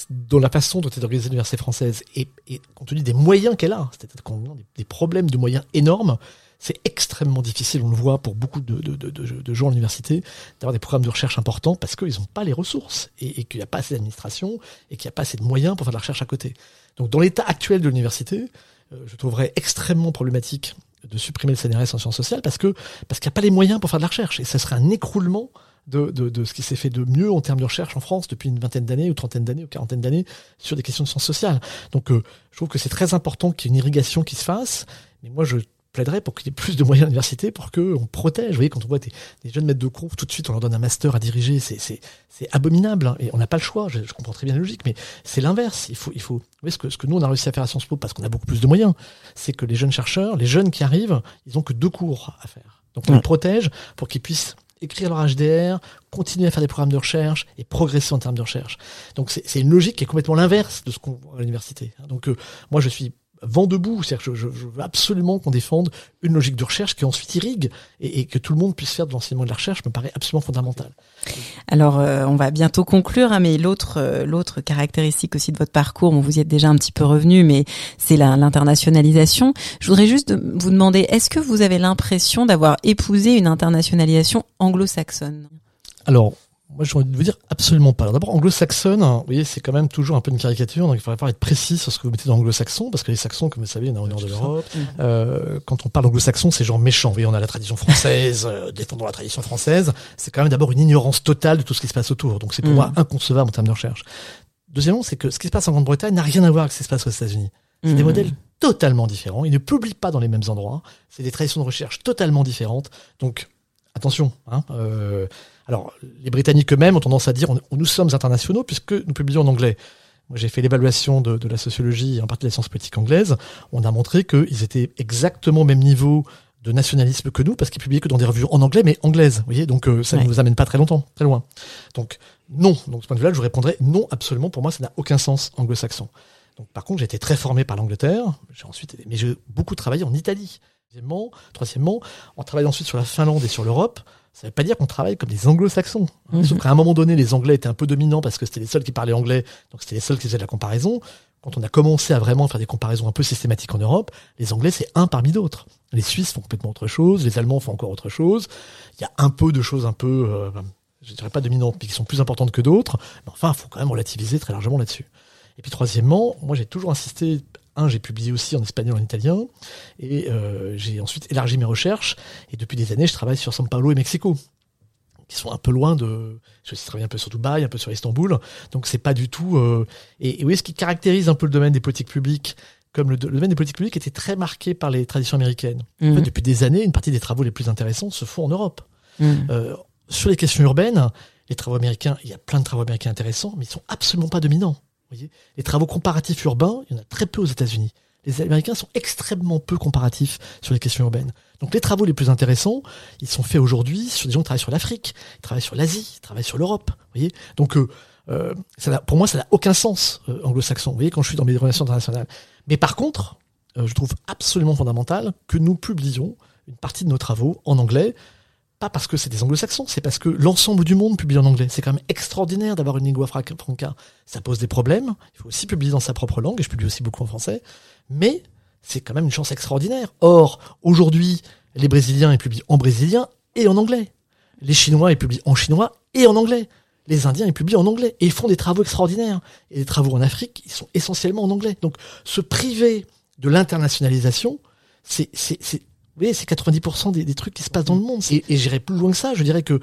dans la façon dont est organisée l'université française et, et compte tenu des moyens qu'elle a, c'est-à-dire qu'on a des problèmes de moyens énormes, c'est extrêmement difficile, on le voit pour beaucoup de, de, de, de gens à l'université, d'avoir des programmes de recherche importants parce qu'ils n'ont pas les ressources et, et qu'il n'y a pas assez d'administration et qu'il n'y a pas assez de moyens pour faire de la recherche à côté. Donc dans l'état actuel de l'université, euh, je trouverais extrêmement problématique de supprimer le CNRS en sciences sociales parce que parce qu'il n'y a pas les moyens pour faire de la recherche et ça serait un écroulement de, de, de ce qui s'est fait de mieux en termes de recherche en France depuis une vingtaine d'années, ou trentaine d'années, ou quarantaine d'années, sur des questions de sciences sociales. Donc, euh, je trouve que c'est très important qu'il y ait une irrigation qui se fasse, Mais moi, je plaiderais pour qu'il y ait plus de moyens à l'université pour que on protège. Vous voyez, quand on voit des, jeunes maîtres de conf, tout de suite on leur donne un master à diriger, c'est abominable hein, et on n'a pas le choix. Je, comprends très bien la logique, mais c'est l'inverse. Il faut il faut. Vous voyez ce que ce que nous on a réussi à faire à Sciences Po parce qu'on a beaucoup plus de moyens, c'est que les jeunes chercheurs, les jeunes qui arrivent, ils ont que deux cours à faire. Donc on les protège pour qu'ils puissent écrire leur HDR, continuer à faire des programmes de recherche et progresser en termes de recherche. Donc c'est une logique qui est complètement l'inverse de ce qu'on voit à l'université. Donc euh, moi je suis vent debout. C'est-à-dire que je, je, veux absolument qu'on défende une logique de recherche qui ensuite irrigue et, et, que tout le monde puisse faire de l'enseignement de la recherche me paraît absolument fondamental. Alors, euh, on va bientôt conclure, hein, mais l'autre euh, l'autre caractéristique aussi de votre parcours, vous y êtes déjà un petit peu revenu, mais c'est l'internationalisation. Je voudrais juste vous demander, est-ce que vous avez l'impression d'avoir épousé une internationalisation anglo-saxonne? Alors, moi, j'ai envie de vous dire absolument pas. D'abord, anglo-saxonne, vous voyez, c'est quand même toujours un peu une caricature, donc il faudrait pas être précis sur ce que vous mettez dans anglo-saxon, parce que les saxons, comme vous savez, il y en a au nord de l'Europe. Euh, quand on parle anglo-saxon, c'est genre méchant. Vous voyez, on a la tradition française, euh, défendons la tradition française. C'est quand même d'abord une ignorance totale de tout ce qui se passe autour. Donc c'est pour mm. moi inconcevable en termes de recherche. Deuxièmement, c'est que ce qui se passe en Grande-Bretagne n'a rien à voir avec ce qui se passe aux États-Unis. C'est des mm. modèles totalement différents. Ils ne publient pas dans les mêmes endroits. C'est des traditions de recherche totalement différentes. Donc, attention. Hein, euh, alors, les Britanniques eux-mêmes ont tendance à dire on, nous sommes internationaux puisque nous publions en anglais. Moi, j'ai fait l'évaluation de, la sociologie et en partie de la science politique anglaise. On a montré qu'ils étaient exactement au même niveau de nationalisme que nous parce qu'ils publiaient que dans des revues en anglais mais anglaises. Vous voyez, donc euh, ça ne nous amène pas très longtemps, très loin. Donc non. Donc ce point de vue-là, je vous répondrais non absolument. Pour moi, ça n'a aucun sens anglo-saxon. Donc par contre, j'ai été très formé par l'Angleterre. J'ai ensuite, mais j'ai beaucoup travaillé en Italie. Troisièmement, troisièmement, en travaillant ensuite sur la Finlande et sur l'Europe, ça ne veut pas dire qu'on travaille comme des anglo-saxons. Mhm. Sauf qu'à un moment donné, les Anglais étaient un peu dominants parce que c'était les seuls qui parlaient anglais, donc c'était les seuls qui faisaient de la comparaison. Quand on a commencé à vraiment faire des comparaisons un peu systématiques en Europe, les Anglais, c'est un parmi d'autres. Les Suisses font complètement autre chose, les Allemands font encore autre chose. Il y a un peu de choses un peu, euh, je dirais pas dominantes, mais qui sont plus importantes que d'autres. Mais enfin, il faut quand même relativiser très largement là-dessus. Et puis troisièmement, moi j'ai toujours insisté un, j'ai publié aussi en espagnol, en italien, et euh, j'ai ensuite élargi mes recherches. Et depuis des années, je travaille sur São Paulo et Mexico, qui sont un peu loin de. Je travaille un peu sur Dubaï, un peu sur Istanbul, donc c'est pas du tout. Euh... Et, et oui, ce qui caractérise un peu le domaine des politiques publiques, comme le, domaine des politiques publiques était très marqué par les traditions américaines. En fait, mhm. depuis des années, une partie des travaux les plus intéressants se font en Europe. Mhm. Euh, sur les questions urbaines, les travaux américains, il y a plein de travaux américains intéressants, mais ils sont absolument pas dominants les travaux comparatifs urbains, il y en a très peu aux États-Unis. Les Américains sont extrêmement peu comparatifs sur les questions urbaines. Donc les travaux les plus intéressants, ils sont faits aujourd'hui sur des gens qui travaillent sur l'Afrique, ils travaillent sur l'Asie, ils travaillent sur l'Europe. voyez Donc euh, euh pour moi, ça n'a aucun sens euh, anglo-saxon. Vous voyez, quand je suis dans mes relations internationales. Mais par contre, je trouve absolument fondamental que nous publions une partie de nos travaux en anglais pas parce que c'est des anglo-saxons, c'est parce que l'ensemble du monde publie en anglais. C'est quand même extraordinaire d'avoir une lingua franca. Ça pose des problèmes. Il faut aussi publier dans sa propre langue, et je publie aussi beaucoup en français. Mais c'est quand même une chance extraordinaire. Or, aujourd'hui, les Brésiliens, ils publient en brésilien et en anglais. Les Chinois, ils publient en chinois et en anglais. Les Indiens, ils publient en anglais. Et ils font des travaux extraordinaires. Et les travaux en Afrique, ils sont essentiellement en anglais. Donc, se priver de l'internationalisation, c'est, c'est, oui, c'est 90% des, trucs qui se passent dans le monde. Et, et j'irai plus loin que ça. Je dirais que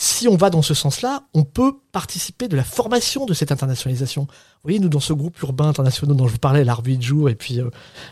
si on va dans ce sens-là, on peut participer de la formation de cette internationalisation. Vous voyez, nous, dans ce groupe urbain international dont je vous parlais, la revue de jour et puis euh,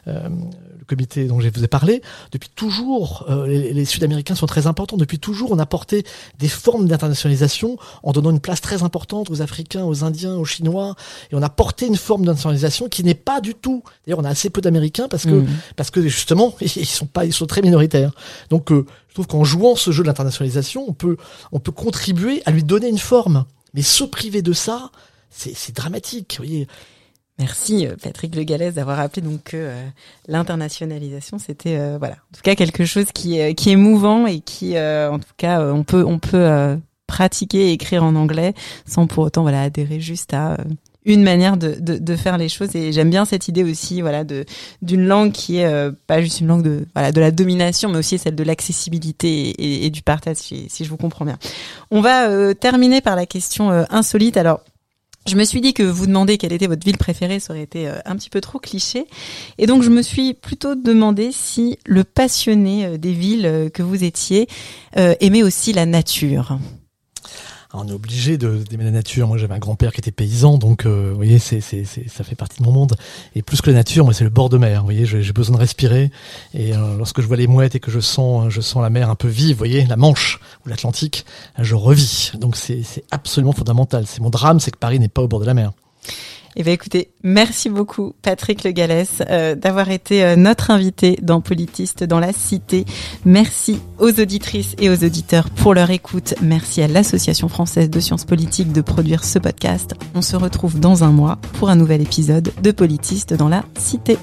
euh, le comité dont je vous ai parlé, depuis toujours, euh, les, les Sud-Américains sont très importants. Depuis toujours, on a porté des formes d'internationalisation en donnant une place très importante aux Africains, aux Indiens, aux Chinois. Et on a porté une forme d'internationalisation qui n'est pas du tout... D'ailleurs, on a assez peu d'Américains parce que, mmh. parce que justement, ils sont, pas, ils sont très minoritaires. Donc, je trouve qu'en jouant ce jeu de l'internationalisation, on peut, on peut contribuer à lui donner une forme. Mais se priver de ça, c'est dramatique. Merci euh, Patrick Le Gallès d'avoir rappelé donc que euh, l'internationalisation c'était euh, voilà en tout cas quelque chose qui est qui est mouvant et qui en tout cas on peut on peut pratiquer et écrire en anglais sans pour autant voilà adhérer juste à une manière de, de, faire les choses et j'aime bien cette idée aussi voilà de d'une langue qui est pas juste une langue de voilà de la domination mais aussi celle de l'accessibilité et, du partage si, je vous comprends bien. On va terminer par la question insolite alors je me suis dit que vous demander quelle était votre ville préférée, ça aurait été un petit peu trop cliché. Et donc, je me suis plutôt demandé si le passionné des villes que vous étiez aimait aussi la nature. On est obligé de d'aimer la nature. Moi, j'avais un grand-père qui était paysan, donc euh, vous voyez, c'est, c'est, ça fait partie de mon monde. Et plus que la nature, moi, c'est le bord de mer. Vous voyez, j'ai, besoin de respirer. Et euh, lorsque je vois les mouettes et que je sens, je sens la mer un peu vive, vous voyez, la Manche ou l'Atlantique, je revis. Donc c'est absolument fondamental. C'est mon drame, c'est que Paris n'est pas au bord de la mer. Eh bien, écoutez, merci beaucoup, Patrick Le Gallès, euh, d'avoir été euh, notre invité dans Politiste dans la Cité. Merci aux auditrices et aux auditeurs pour leur écoute. Merci à l'Association française de sciences politiques de produire ce podcast. On se retrouve dans un mois pour un nouvel épisode de Politiste dans la Cité.